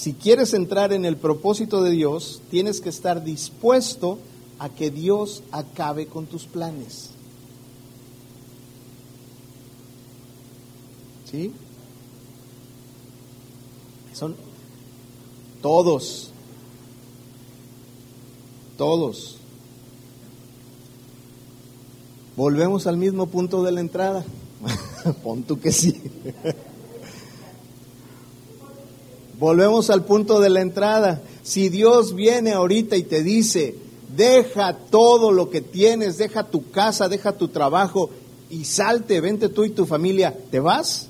si quieres entrar en el propósito de Dios, tienes que estar dispuesto a que Dios acabe con tus planes. ¿Sí? Son todos, todos. Volvemos al mismo punto de la entrada. Pon tú que sí. Volvemos al punto de la entrada. Si Dios viene ahorita y te dice, deja todo lo que tienes, deja tu casa, deja tu trabajo y salte, vente tú y tu familia, ¿te vas?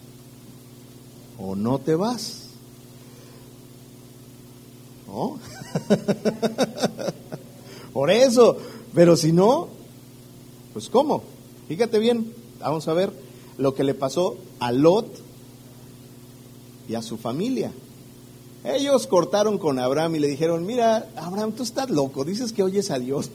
¿O no te vas? ¿No? Por eso, pero si no, pues ¿cómo? Fíjate bien, vamos a ver lo que le pasó a Lot y a su familia. Ellos cortaron con Abraham y le dijeron, mira, Abraham, tú estás loco, dices que oyes a Dios,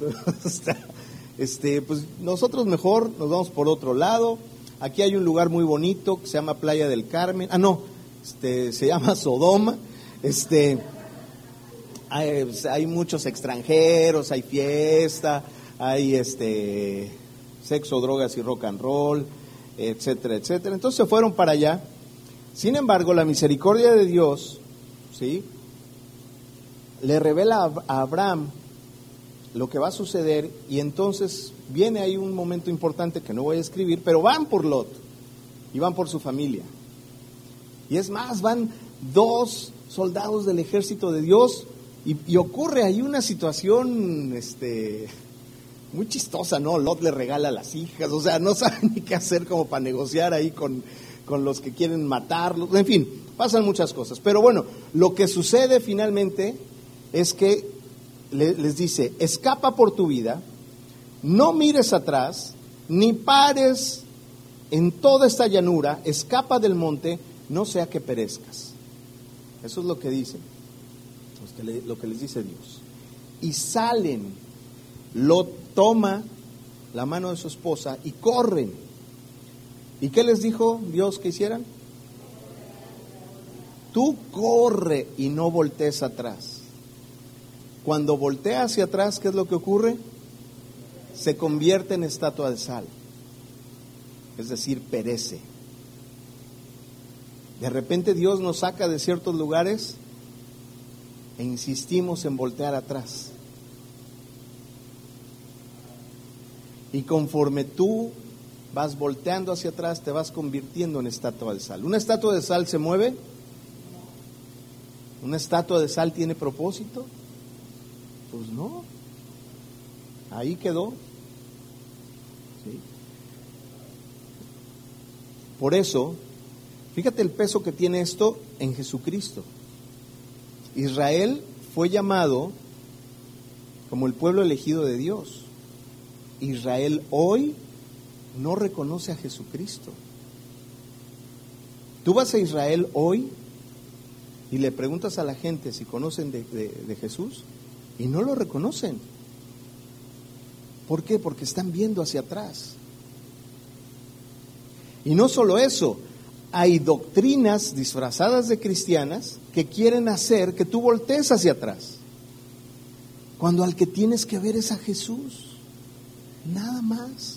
este, pues nosotros mejor nos vamos por otro lado. Aquí hay un lugar muy bonito que se llama Playa del Carmen. Ah, no, este, se llama Sodoma. Este, hay, muchos extranjeros, hay fiesta, hay este, sexo, drogas y rock and roll, etcétera, etcétera. Entonces se fueron para allá. Sin embargo, la misericordia de Dios ¿sí? le revela a Abraham lo que va a suceder y entonces viene ahí un momento importante que no voy a escribir, pero van por Lot y van por su familia. Y es más, van dos soldados del ejército de Dios y, ocurre ahí una situación este, muy chistosa, ¿no? Lot le regala a las hijas, o sea, no saben ni qué hacer como para negociar ahí con, con los que quieren matarlos, en fin, pasan muchas cosas. Pero bueno, lo que sucede finalmente es que les dice, escapa por tu vida, no mires atrás, ni pares en toda esta llanura, escapa del monte, no sea que perezcas. Eso es lo que lo que les dice Dios. Y salen, lo toma la mano de su esposa y corren. ¿Y qué les dijo Dios que hicieran? Tú corre y no voltees atrás. Cuando voltea hacia atrás, ¿qué es lo que ocurre? Se convierte en estatua de sal. Es decir, perece. De repente Dios nos saca de ciertos lugares e insistimos en voltear atrás. Y conforme tú vas volteando hacia atrás, te vas convirtiendo en estatua de sal. ¿Una estatua de sal se mueve? ¿Una estatua de sal tiene propósito? Pues no. Ahí quedó. Por eso, fíjate el peso que tiene esto en Jesucristo. Israel fue llamado como el pueblo elegido de Dios. Israel hoy no reconoce a Jesucristo. Tú vas a Israel hoy y le preguntas a la gente si conocen de, Jesús y no lo reconocen. ¿Por qué? Porque están viendo hacia atrás. Y no solo eso, hay doctrinas disfrazadas de cristianas que quieren hacer que tú voltees hacia atrás. Cuando al que tienes que ver es a Jesús. Nada más.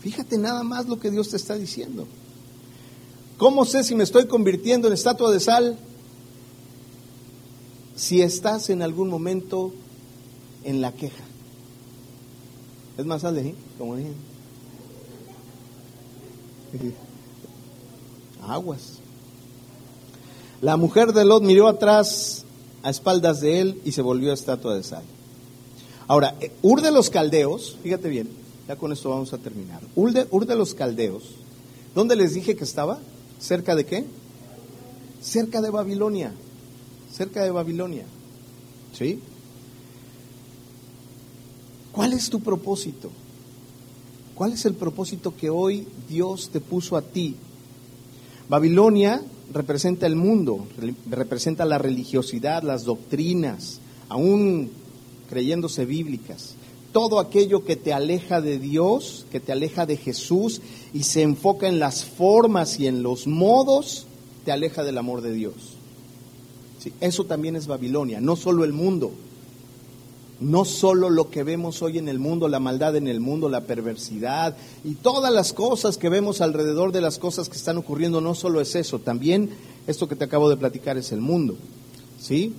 Fíjate nada más lo que Dios te está diciendo. ¿Cómo sé si me estoy convirtiendo en estatua de sal? si estás en algún momento en la queja. Es más, sale, como dije. Aguas. La mujer de Lot miró atrás a espaldas de él y se volvió estatua de sal. Ahora, eh, Ur de los Caldeos, fíjate bien, ya con esto vamos a terminar. Ur de, Ur de los Caldeos, ¿dónde les dije que estaba? ¿Cerca de qué? Cerca de Babilonia cerca de Babilonia. ¿Sí? ¿Cuál es tu propósito? ¿Cuál es el propósito que hoy Dios te puso a ti? Babilonia representa el mundo, representa la religiosidad, las doctrinas, aún creyéndose bíblicas. Todo aquello que te aleja de Dios, que te aleja de Jesús y se enfoca en las formas y en los modos, te aleja del amor de Dios eso también es Babilonia, no solo el mundo, no solo lo que vemos hoy en el mundo, la maldad en el mundo, la perversidad y todas las cosas que vemos alrededor de las cosas que están ocurriendo, no solo es eso, también esto que te acabo de platicar es el mundo. ¿Sí?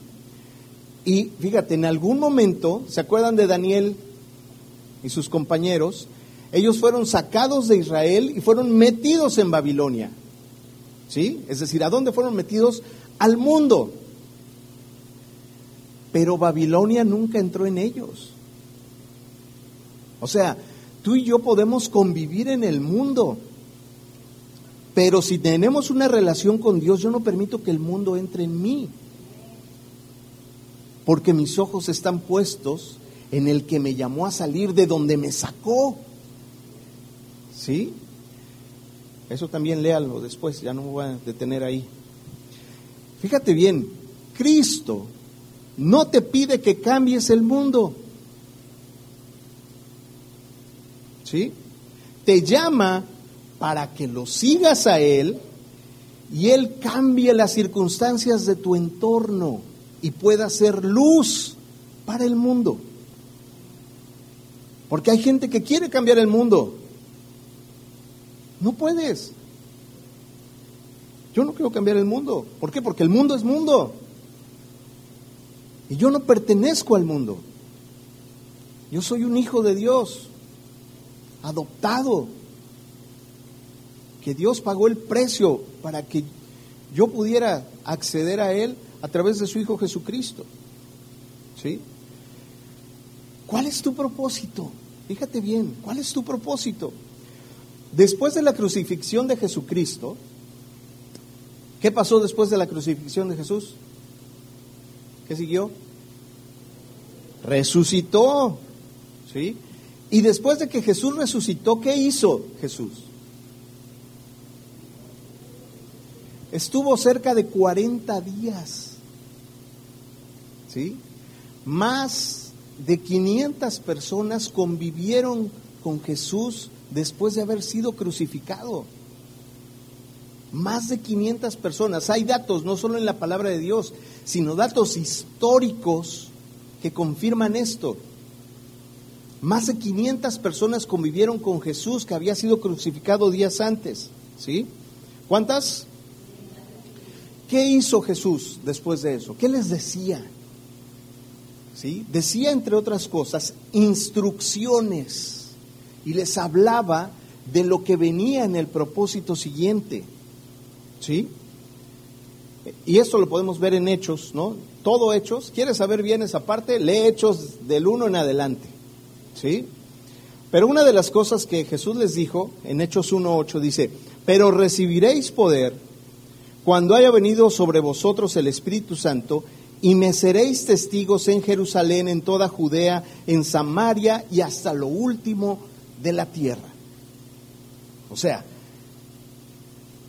Y fíjate, en algún momento, ¿se acuerdan de Daniel y sus compañeros? Ellos fueron sacados de Israel y fueron metidos en Babilonia. ¿Sí? Es decir, ¿a dónde fueron metidos? Al mundo pero Babilonia nunca entró en ellos. O sea, tú y yo podemos convivir en el mundo, pero si tenemos una relación con Dios, yo no permito que el mundo entre en mí, porque mis ojos están puestos en el que me llamó a salir de donde me sacó. ¿Sí? Eso también léalo después, ya no me voy a detener ahí. Fíjate bien, Cristo no te pide que cambies el mundo. ¿Sí? Te llama para que lo sigas a Él y Él cambie las circunstancias de tu entorno y pueda ser luz para el mundo. Porque hay gente que quiere cambiar el mundo. No puedes. Yo no quiero cambiar el mundo. ¿Por qué? Porque el mundo es mundo. Y yo no pertenezco al mundo. Yo soy un hijo de Dios, adoptado, que Dios pagó el precio para que yo pudiera acceder a Él a través de su Hijo Jesucristo. ¿Sí? ¿Cuál es tu propósito? Fíjate bien, ¿cuál es tu propósito? Después de la crucifixión de Jesucristo, ¿qué pasó después de la crucifixión de Jesús? ¿Qué siguió? Resucitó. ¿Sí? Y después de que Jesús resucitó, ¿qué hizo Jesús? Estuvo cerca de 40 días. ¿Sí? Más de 500 personas convivieron con Jesús después de haber sido crucificado. Más de 500 personas. Hay datos, no solo en la palabra de Dios, sino datos históricos que confirman esto. Más de 500 personas convivieron con Jesús que había sido crucificado días antes. ¿Sí? ¿Cuántas? ¿Qué hizo Jesús después de eso? ¿Qué les decía? ¿Sí? Decía, entre otras cosas, instrucciones y les hablaba de lo que venía en el propósito siguiente. ¿Sí? Y esto lo podemos ver en Hechos, ¿no? Todo Hechos. ¿Quieres saber bien esa parte? Lee Hechos del 1 en adelante. ¿Sí? Pero una de las cosas que Jesús les dijo en Hechos 1.8 dice, pero recibiréis poder cuando haya venido sobre vosotros el Espíritu Santo, y me seréis testigos en Jerusalén, en toda Judea, en Samaria y hasta lo último de la tierra. O sea,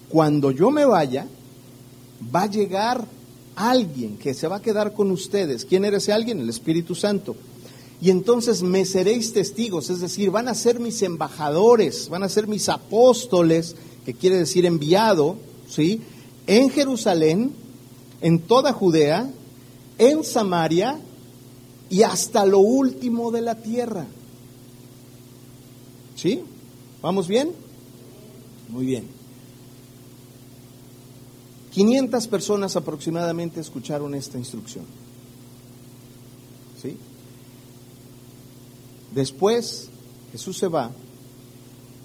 cuando yo me vaya, va a llegar alguien que se va a quedar con ustedes. ¿Quién era ese alguien? El Espíritu Santo. Y entonces me seréis testigos, es decir, van a ser mis embajadores, van a ser mis apóstoles, que quiere decir enviado, ¿sí? en Jerusalén, en toda Judea, en Samaria y hasta lo último de la tierra. ¿Sí? ¿Vamos bien? Muy bien. 500 personas aproximadamente escucharon esta instrucción. ¿Sí? Después Jesús se va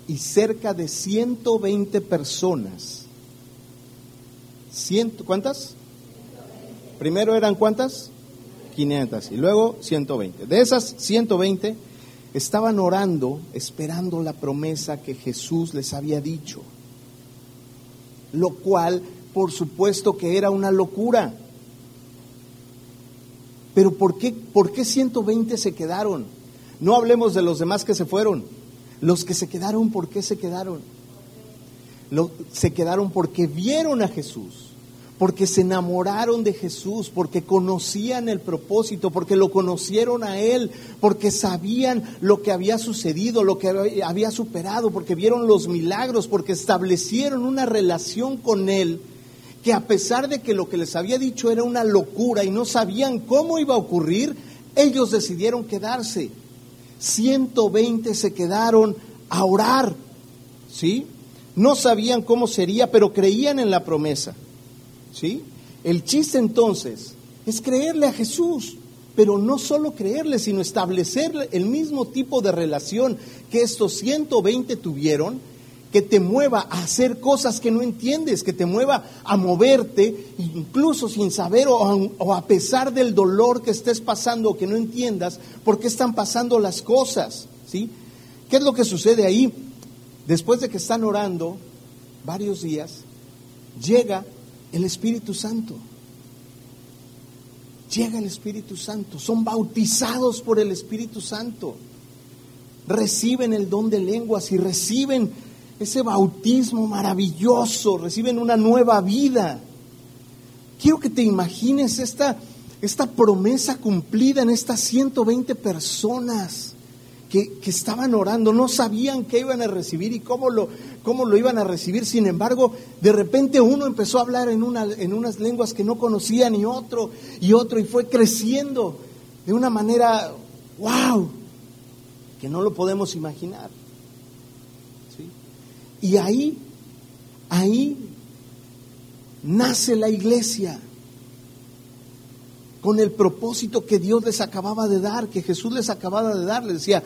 y cerca de 120 personas Ciento, ¿Cuántas? Primero eran cuántas? 500 y luego 120. De esas 120 estaban orando, esperando la promesa que Jesús les había dicho. Lo cual, por supuesto que era una locura. Pero ¿por qué, ¿por qué 120 se quedaron? No hablemos de los demás que se fueron. Los que se quedaron, ¿por qué se quedaron? se quedaron porque vieron a Jesús, porque se enamoraron de Jesús, porque conocían el propósito, porque lo conocieron a Él, porque sabían lo que había sucedido, lo que había superado, porque vieron los milagros, porque establecieron una relación con Él, que a pesar de que lo que les había dicho era una locura y no sabían cómo iba a ocurrir, ellos decidieron quedarse. 120 se quedaron a orar, ¿sí? No sabían cómo sería, pero creían en la promesa. ¿Sí? El chiste entonces es creerle a Jesús, pero no solo creerle, sino establecer el mismo tipo de relación que estos 120 tuvieron, que te mueva a hacer cosas que no entiendes, que te mueva a moverte, incluso sin saber o a, pesar del dolor que estés pasando o que no entiendas por qué están pasando las cosas. ¿sí? ¿Qué es lo que sucede ahí? Después de que están orando varios días, llega el Espíritu Santo. Llega el Espíritu Santo, son bautizados por el Espíritu Santo, reciben el don de lenguas y reciben ese bautismo maravilloso, reciben una nueva vida. Quiero que te imagines esta, esta promesa cumplida en estas 120 personas que, estaban orando, no sabían qué iban a recibir y cómo lo, cómo lo iban a recibir. Sin embargo, de repente uno empezó a hablar en, una, en unas lenguas que no conocía, ni otro, y otro, y fue creciendo de una manera, wow, que no lo podemos imaginar. Y ahí, ahí nace la iglesia con el propósito que Dios les acababa de dar, que Jesús les acababa de dar. Les decía,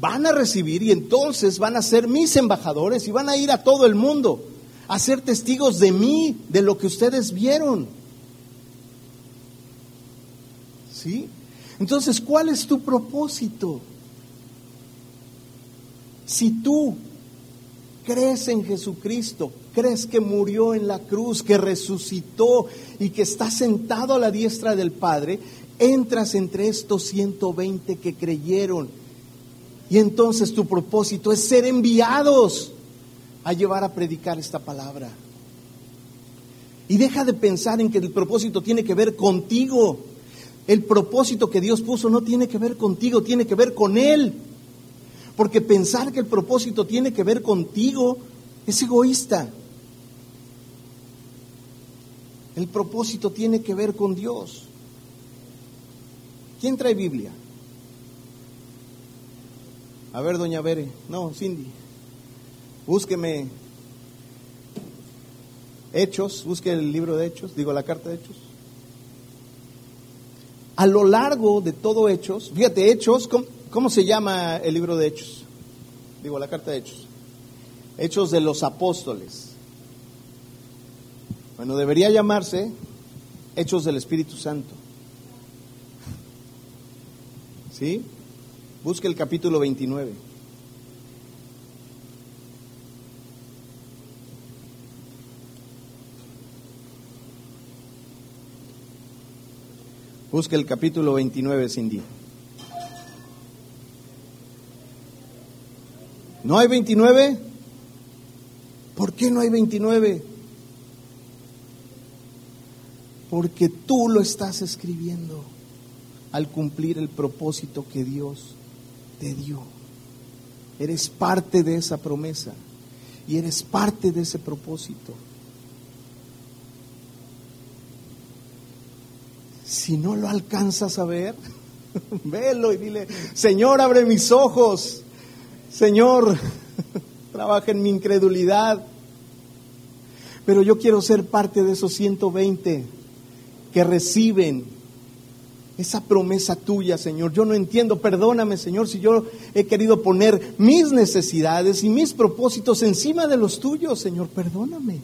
van a recibir y entonces van a ser mis embajadores y van a ir a todo el mundo a ser testigos de mí, de lo que ustedes vieron. ¿Sí? Entonces, ¿cuál es tu propósito? Si tú crees en Jesucristo, crees que murió en la cruz, que resucitó y que está sentado a la diestra del Padre, entras entre estos 120 que creyeron. Y entonces tu propósito es ser enviados a llevar a predicar esta palabra. Y deja de pensar en que el propósito tiene que ver contigo. El propósito que Dios puso no tiene que ver contigo, tiene que ver con Él. Porque pensar que el propósito tiene que ver contigo es egoísta. El propósito tiene que ver con Dios. ¿Quién trae Biblia? A ver, doña Bere. No, Cindy. Búsqueme Hechos, busque el libro de Hechos, digo la carta de Hechos. A lo largo de todo Hechos, fíjate, Hechos, ¿cómo, se llama el libro de Hechos? Digo la carta de Hechos. Hechos de los apóstoles. Bueno, debería llamarse Hechos del Espíritu Santo. ¿Sí? Busque el capítulo 29. Busque el capítulo 29, Cindy. ¿No hay 29? ¿Por qué no hay 29? Porque tú lo estás escribiendo al cumplir el propósito que Dios te dio. Eres parte de esa promesa y eres parte de ese propósito. Si no lo alcanzas a ver, velo y dile, Señor, abre mis ojos. Señor, trabaja en mi incredulidad. Pero yo quiero ser parte de esos 120 que reciben esa promesa tuya, Señor. Yo no entiendo, perdóname, Señor, si yo he querido poner mis necesidades y mis propósitos encima de los tuyos, Señor, perdóname.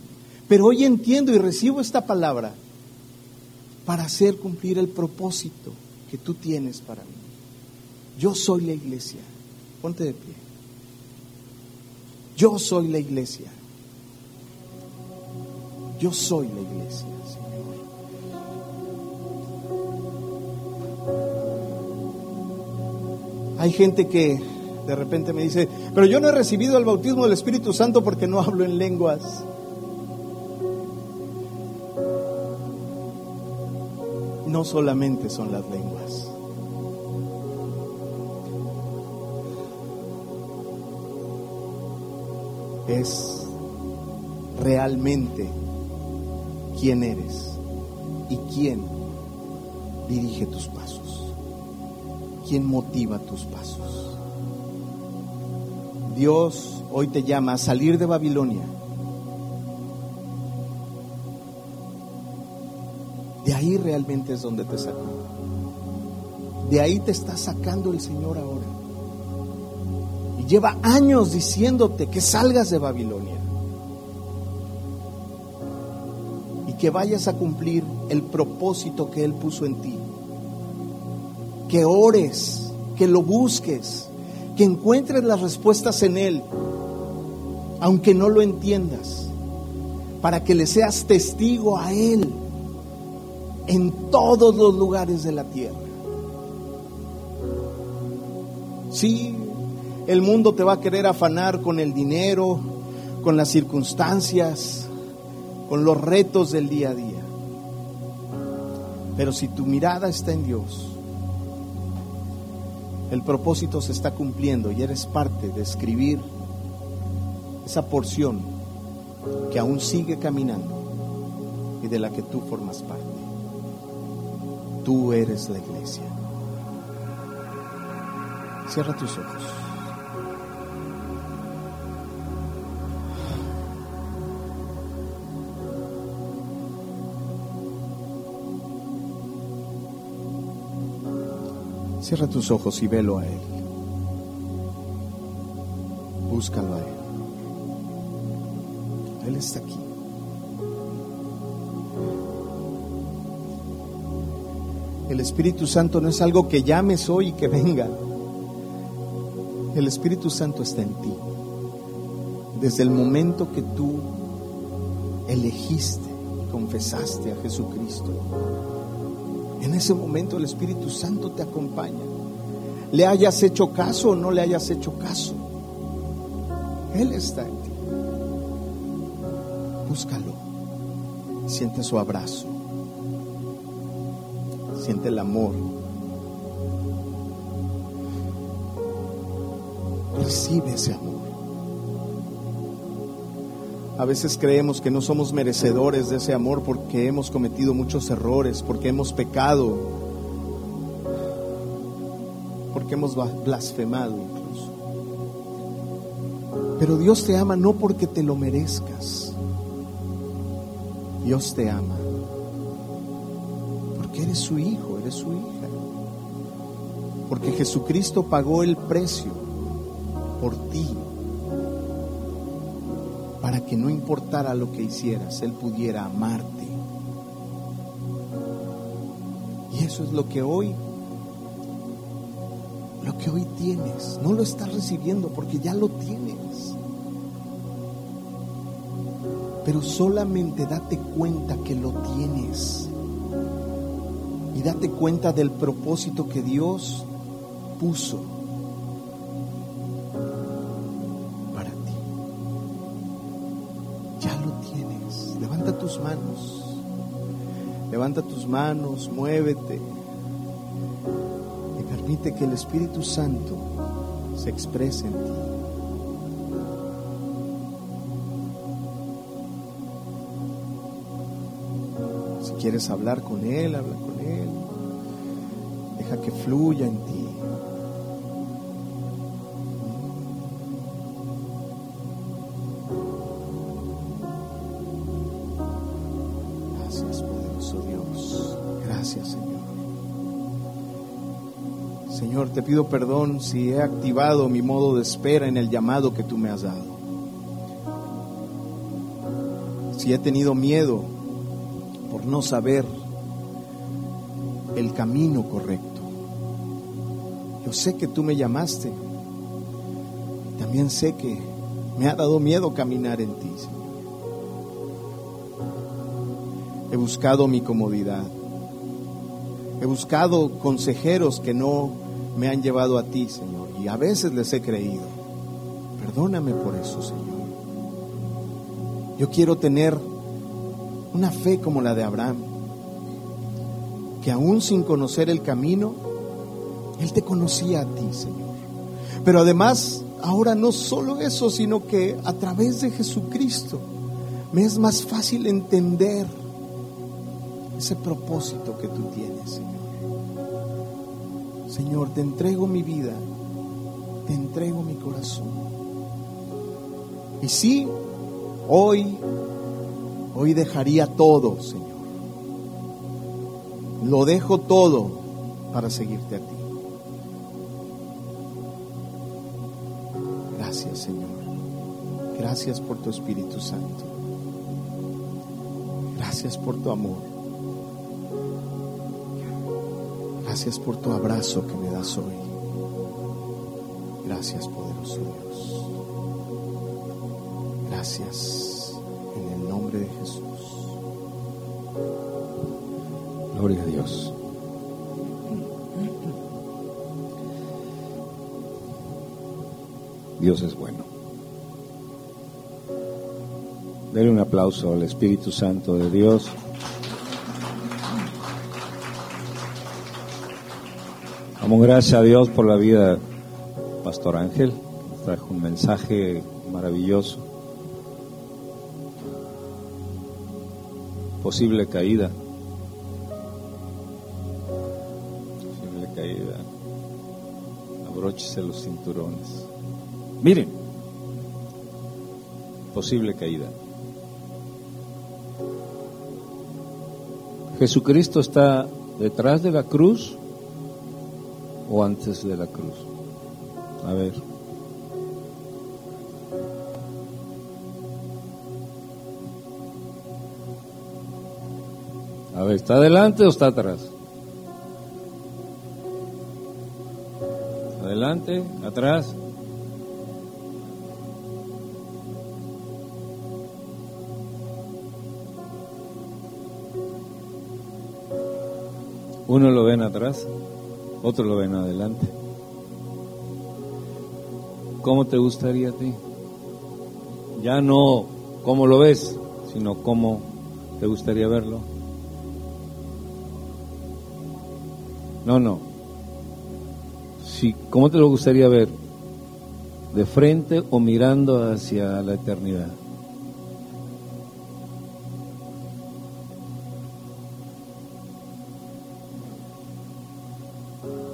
Pero hoy entiendo y recibo esta palabra para hacer cumplir el propósito que tú tienes para mí. Yo soy la iglesia. Ponte de pie. Yo soy la iglesia. Yo soy la iglesia, Señor. Hay gente que de repente me dice, pero yo no he recibido el bautismo del Espíritu Santo porque no hablo en lenguas. no solamente son las lenguas. Es realmente quién eres y quién dirige tus pasos, quién motiva tus pasos. Dios hoy te llama a salir de Babilonia De ahí realmente es donde te sacó. De ahí te está sacando el Señor ahora. Lleva años diciéndote que salgas de Babilonia. Y que vayas a cumplir el propósito que Él puso en ti. Que ores, que lo busques, que encuentres las respuestas en Él, aunque no lo entiendas, para que le seas testigo a Él en todos los lugares de la tierra. Sí, el mundo te va a querer afanar con el dinero, con las circunstancias, con los retos del día a día. Pero si tu mirada está en Dios, el propósito se está cumpliendo y eres parte de escribir esa porción que aún sigue caminando y de la que tú formas parte. Tú eres la iglesia. Cierra tus ojos. Cierra tus ojos y velo a Él. Búscalo a Él. Él está aquí. El Espíritu Santo no es algo que llames hoy y que venga. El Espíritu Santo está en ti. Desde el momento que tú elegiste, confesaste a Jesucristo, en ese momento el Espíritu Santo te acompaña. Le hayas hecho caso o no le hayas hecho caso. Él está en ti. Búscalo. Siente su abrazo. Siente el amor. Recibe ese amor. A veces creemos que no somos merecedores de ese amor porque hemos cometido muchos errores, porque hemos pecado, porque hemos blasfemado incluso. Pero Dios te ama no porque te lo merezcas. Dios te ama porque eres su hijo, eres su hija. Porque Jesucristo pagó el precio por ti para que no importara lo que hicieras, Él pudiera amarte. Y eso es lo que hoy, lo que hoy tienes. No lo estás recibiendo porque ya lo tienes. Pero solamente date cuenta que lo tienes. Y date cuenta del propósito que Dios puso manos, muévete. Y permite que el Espíritu Santo se exprese en ti. Si quieres hablar con Él, habla con Él. Deja que fluya en ti. Pido perdón si he activado mi modo de espera en el llamado que tú me has dado. Si he tenido miedo por no saber el camino correcto. Yo sé que tú me llamaste. También sé que me ha dado miedo caminar en ti. He buscado mi comodidad. He buscado consejeros que no me han llevado a ti, Señor. Y a veces les he creído. Perdóname por eso, Señor. Yo quiero tener una fe como la de Abraham, que aún sin conocer el camino, Él te conocía a ti, Señor. Pero además, ahora no solo eso, sino que a través de Jesucristo me es más fácil entender ese propósito que tú tienes, Señor. Señor, te entrego mi vida, te entrego mi corazón. Y sí, hoy Hoy dejaría todo, Señor. Lo dejo todo para seguirte a ti. Gracias, Señor. Gracias por tu Espíritu Santo. Gracias por tu amor. Gracias por tu abrazo que me das hoy. Gracias, poderoso Dios. Gracias en el nombre de Jesús. Gloria a Dios. Dios es bueno. Denle un aplauso al Espíritu Santo de Dios. Damos gracias a Dios por la vida Pastor Ángel. Nos trajo un mensaje maravilloso. Posible caída. Posible caída. Abróchese los cinturones. Miren. Posible caída. Jesucristo está detrás de la cruz o antes de la cruz? A ver. A ver, ¿está adelante o está atrás? Adelante, atrás. Uno lo ven atrás, otro lo ven adelante. ¿Cómo te gustaría a ti? Ya no cómo lo ves, sino cómo te gustaría verlo. No, no. Sí, ¿Cómo te lo gustaría ver? ¿De frente o mirando hacia la eternidad?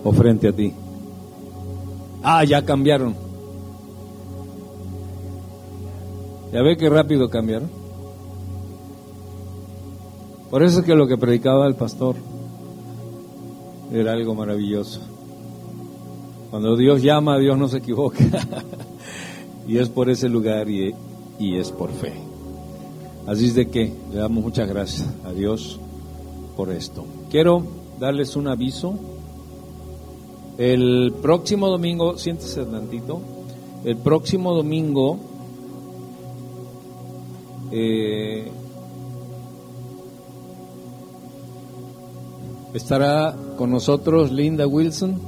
¿O frente a ti? Ah, ya cambiaron. ¿Ya ve qué rápido cambiaron? Por eso es que lo que predicaba el pastor era algo maravilloso. Cuando Dios llama, Dios no se equivoca. y es por ese lugar y, y, es por fe. Así es de que le damos muchas gracias a Dios por esto. Quiero darles un aviso. El próximo domingo, siéntese tantito, el próximo domingo eh, estará con nosotros Linda Wilson.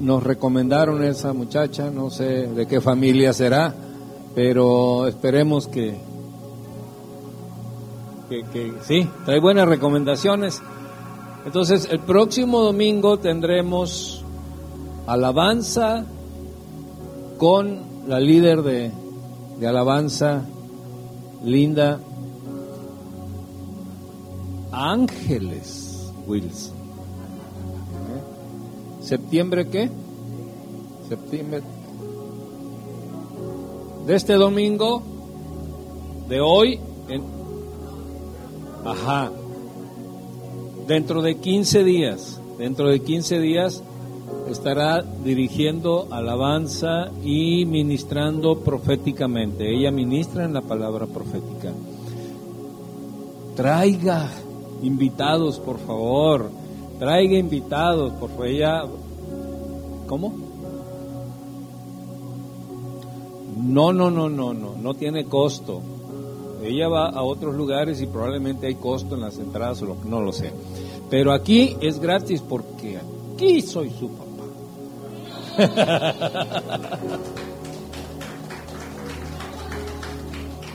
Nos recomendaron esa muchacha, no sé de qué familia será, pero esperemos que, que, sí, trae buenas recomendaciones. Entonces, el próximo domingo tendremos alabanza con la líder de, de alabanza, Linda Ángeles Wills. ¿Eh? ¿Septiembre qué? Septiembre. De este domingo, de hoy, en, ajá, dentro de 15 días, dentro de 15 días estará dirigiendo alabanza y ministrando proféticamente. Ella ministra en la palabra profética. Traiga invitados, por favor. Traiga invitados, por favor. Ella, ¿cómo? No, no, no, no, no, no tiene costo. Ella va a otros lugares y probablemente hay costo en las entradas o lo, no lo sé. Pero aquí es gratis porque aquí soy su papá.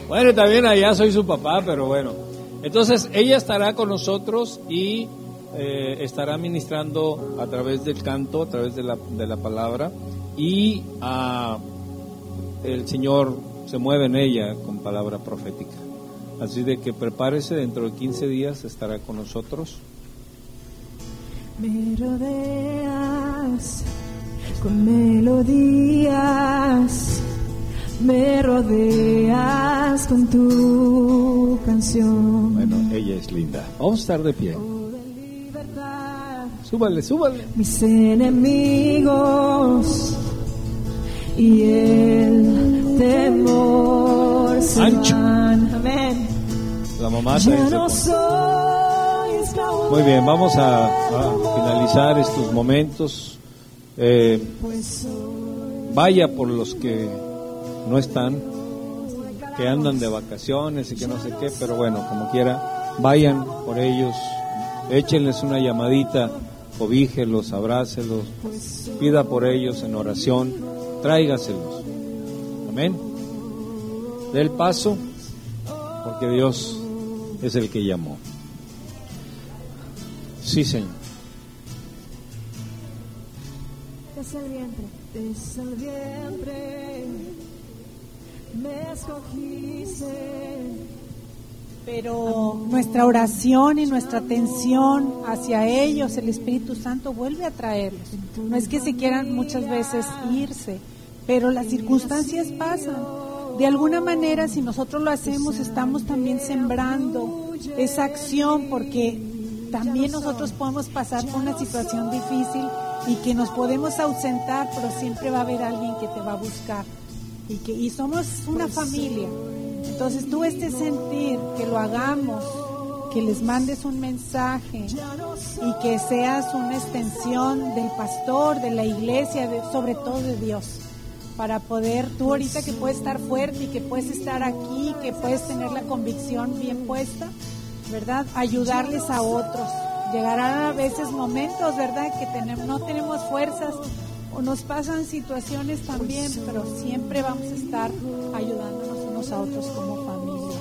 bueno, también allá soy su papá, pero bueno. Entonces ella estará con nosotros y eh, estará ministrando a través del canto, a través de la, de la palabra y el Señor se mueve en ella con palabra profética. Así de que prepárese, dentro de 15 días estará con nosotros. Me rodeas con melodías, me rodeas con tu canción. Bueno, ella es linda. Vamos a estar de pie. Súbale, súbale. Mis enemigos y el temor se Ancho. van. Amén. La mamá trae no Muy bien, vamos a, a finalizar estos momentos. Eh, pues vaya por los que no están, que andan de vacaciones y que no sé qué, pero bueno, como quiera, vayan por ellos, échenles una llamadita, cobíjelos, abrácelos, pida por ellos en oración, tráigaselos. Amén. Dé el paso, porque Dios es el que llamó. Sí, Señor. Desde el vientre, desde el vientre, me escogiste. Pero nuestra oración y nuestra atención hacia ellos, el Espíritu Santo vuelve a traerlos. No es que se quieran muchas veces irse, pero las circunstancias pasan. de alguna manera, si nosotros lo hacemos, estamos también sembrando esa acción porque también nosotros podemos pasar por una situación difícil y que nos podemos ausentar, pero siempre va a haber alguien que te va a buscar. Y, que, y somos una familia. Entonces tú este sentir que lo hagamos, que les mandes un mensaje y que seas una extensión del pastor, de la iglesia, sobre todo de Dios para poder, tú ahorita que puedes estar fuerte y que puedes estar aquí, que puedes tener la convicción bien puesta, ¿verdad? Ayudarles a otros. Llegarán a veces momentos, ¿verdad? Que no tenemos fuerzas o nos pasan situaciones también, pero siempre vamos a estar ayudándonos unos a otros como familia.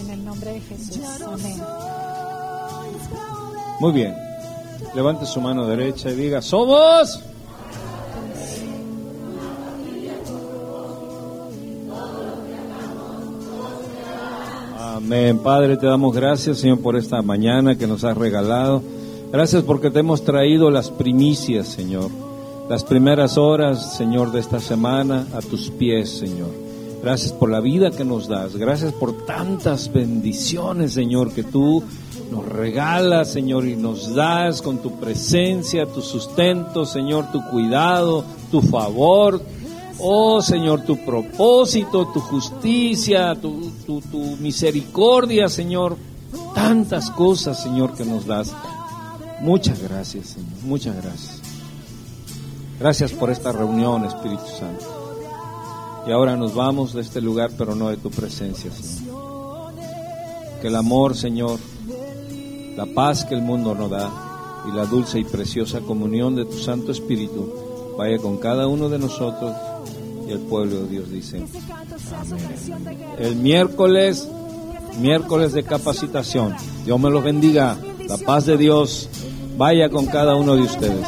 En el nombre de Jesús. Amén. Muy bien. Levante su mano derecha y diga, somos Amén. Padre, te damos gracias, Señor, por esta mañana que nos has regalado. Gracias porque te hemos traído las primicias, Señor. Las primeras horas, Señor, de esta semana a tus pies, Señor. Gracias por la vida que nos das. Gracias por tantas bendiciones, Señor, que tú nos regalas, Señor, y nos das con tu presencia, tu sustento, Señor, tu cuidado, tu favor, Oh Señor, tu propósito, tu justicia, tu, misericordia, Señor. Tantas cosas, Señor, que nos das. Muchas gracias, Señor. Muchas gracias. Gracias por esta reunión, Espíritu Santo. Y ahora nos vamos de este lugar, pero no de tu presencia, Señor. Que el amor, Señor, la paz que el mundo nos da y la dulce y preciosa comunión de tu Santo Espíritu vaya con cada uno de nosotros y el pueblo de Dios dice, El miércoles, miércoles de capacitación. Dios me los bendiga. La paz de Dios vaya con cada uno de ustedes.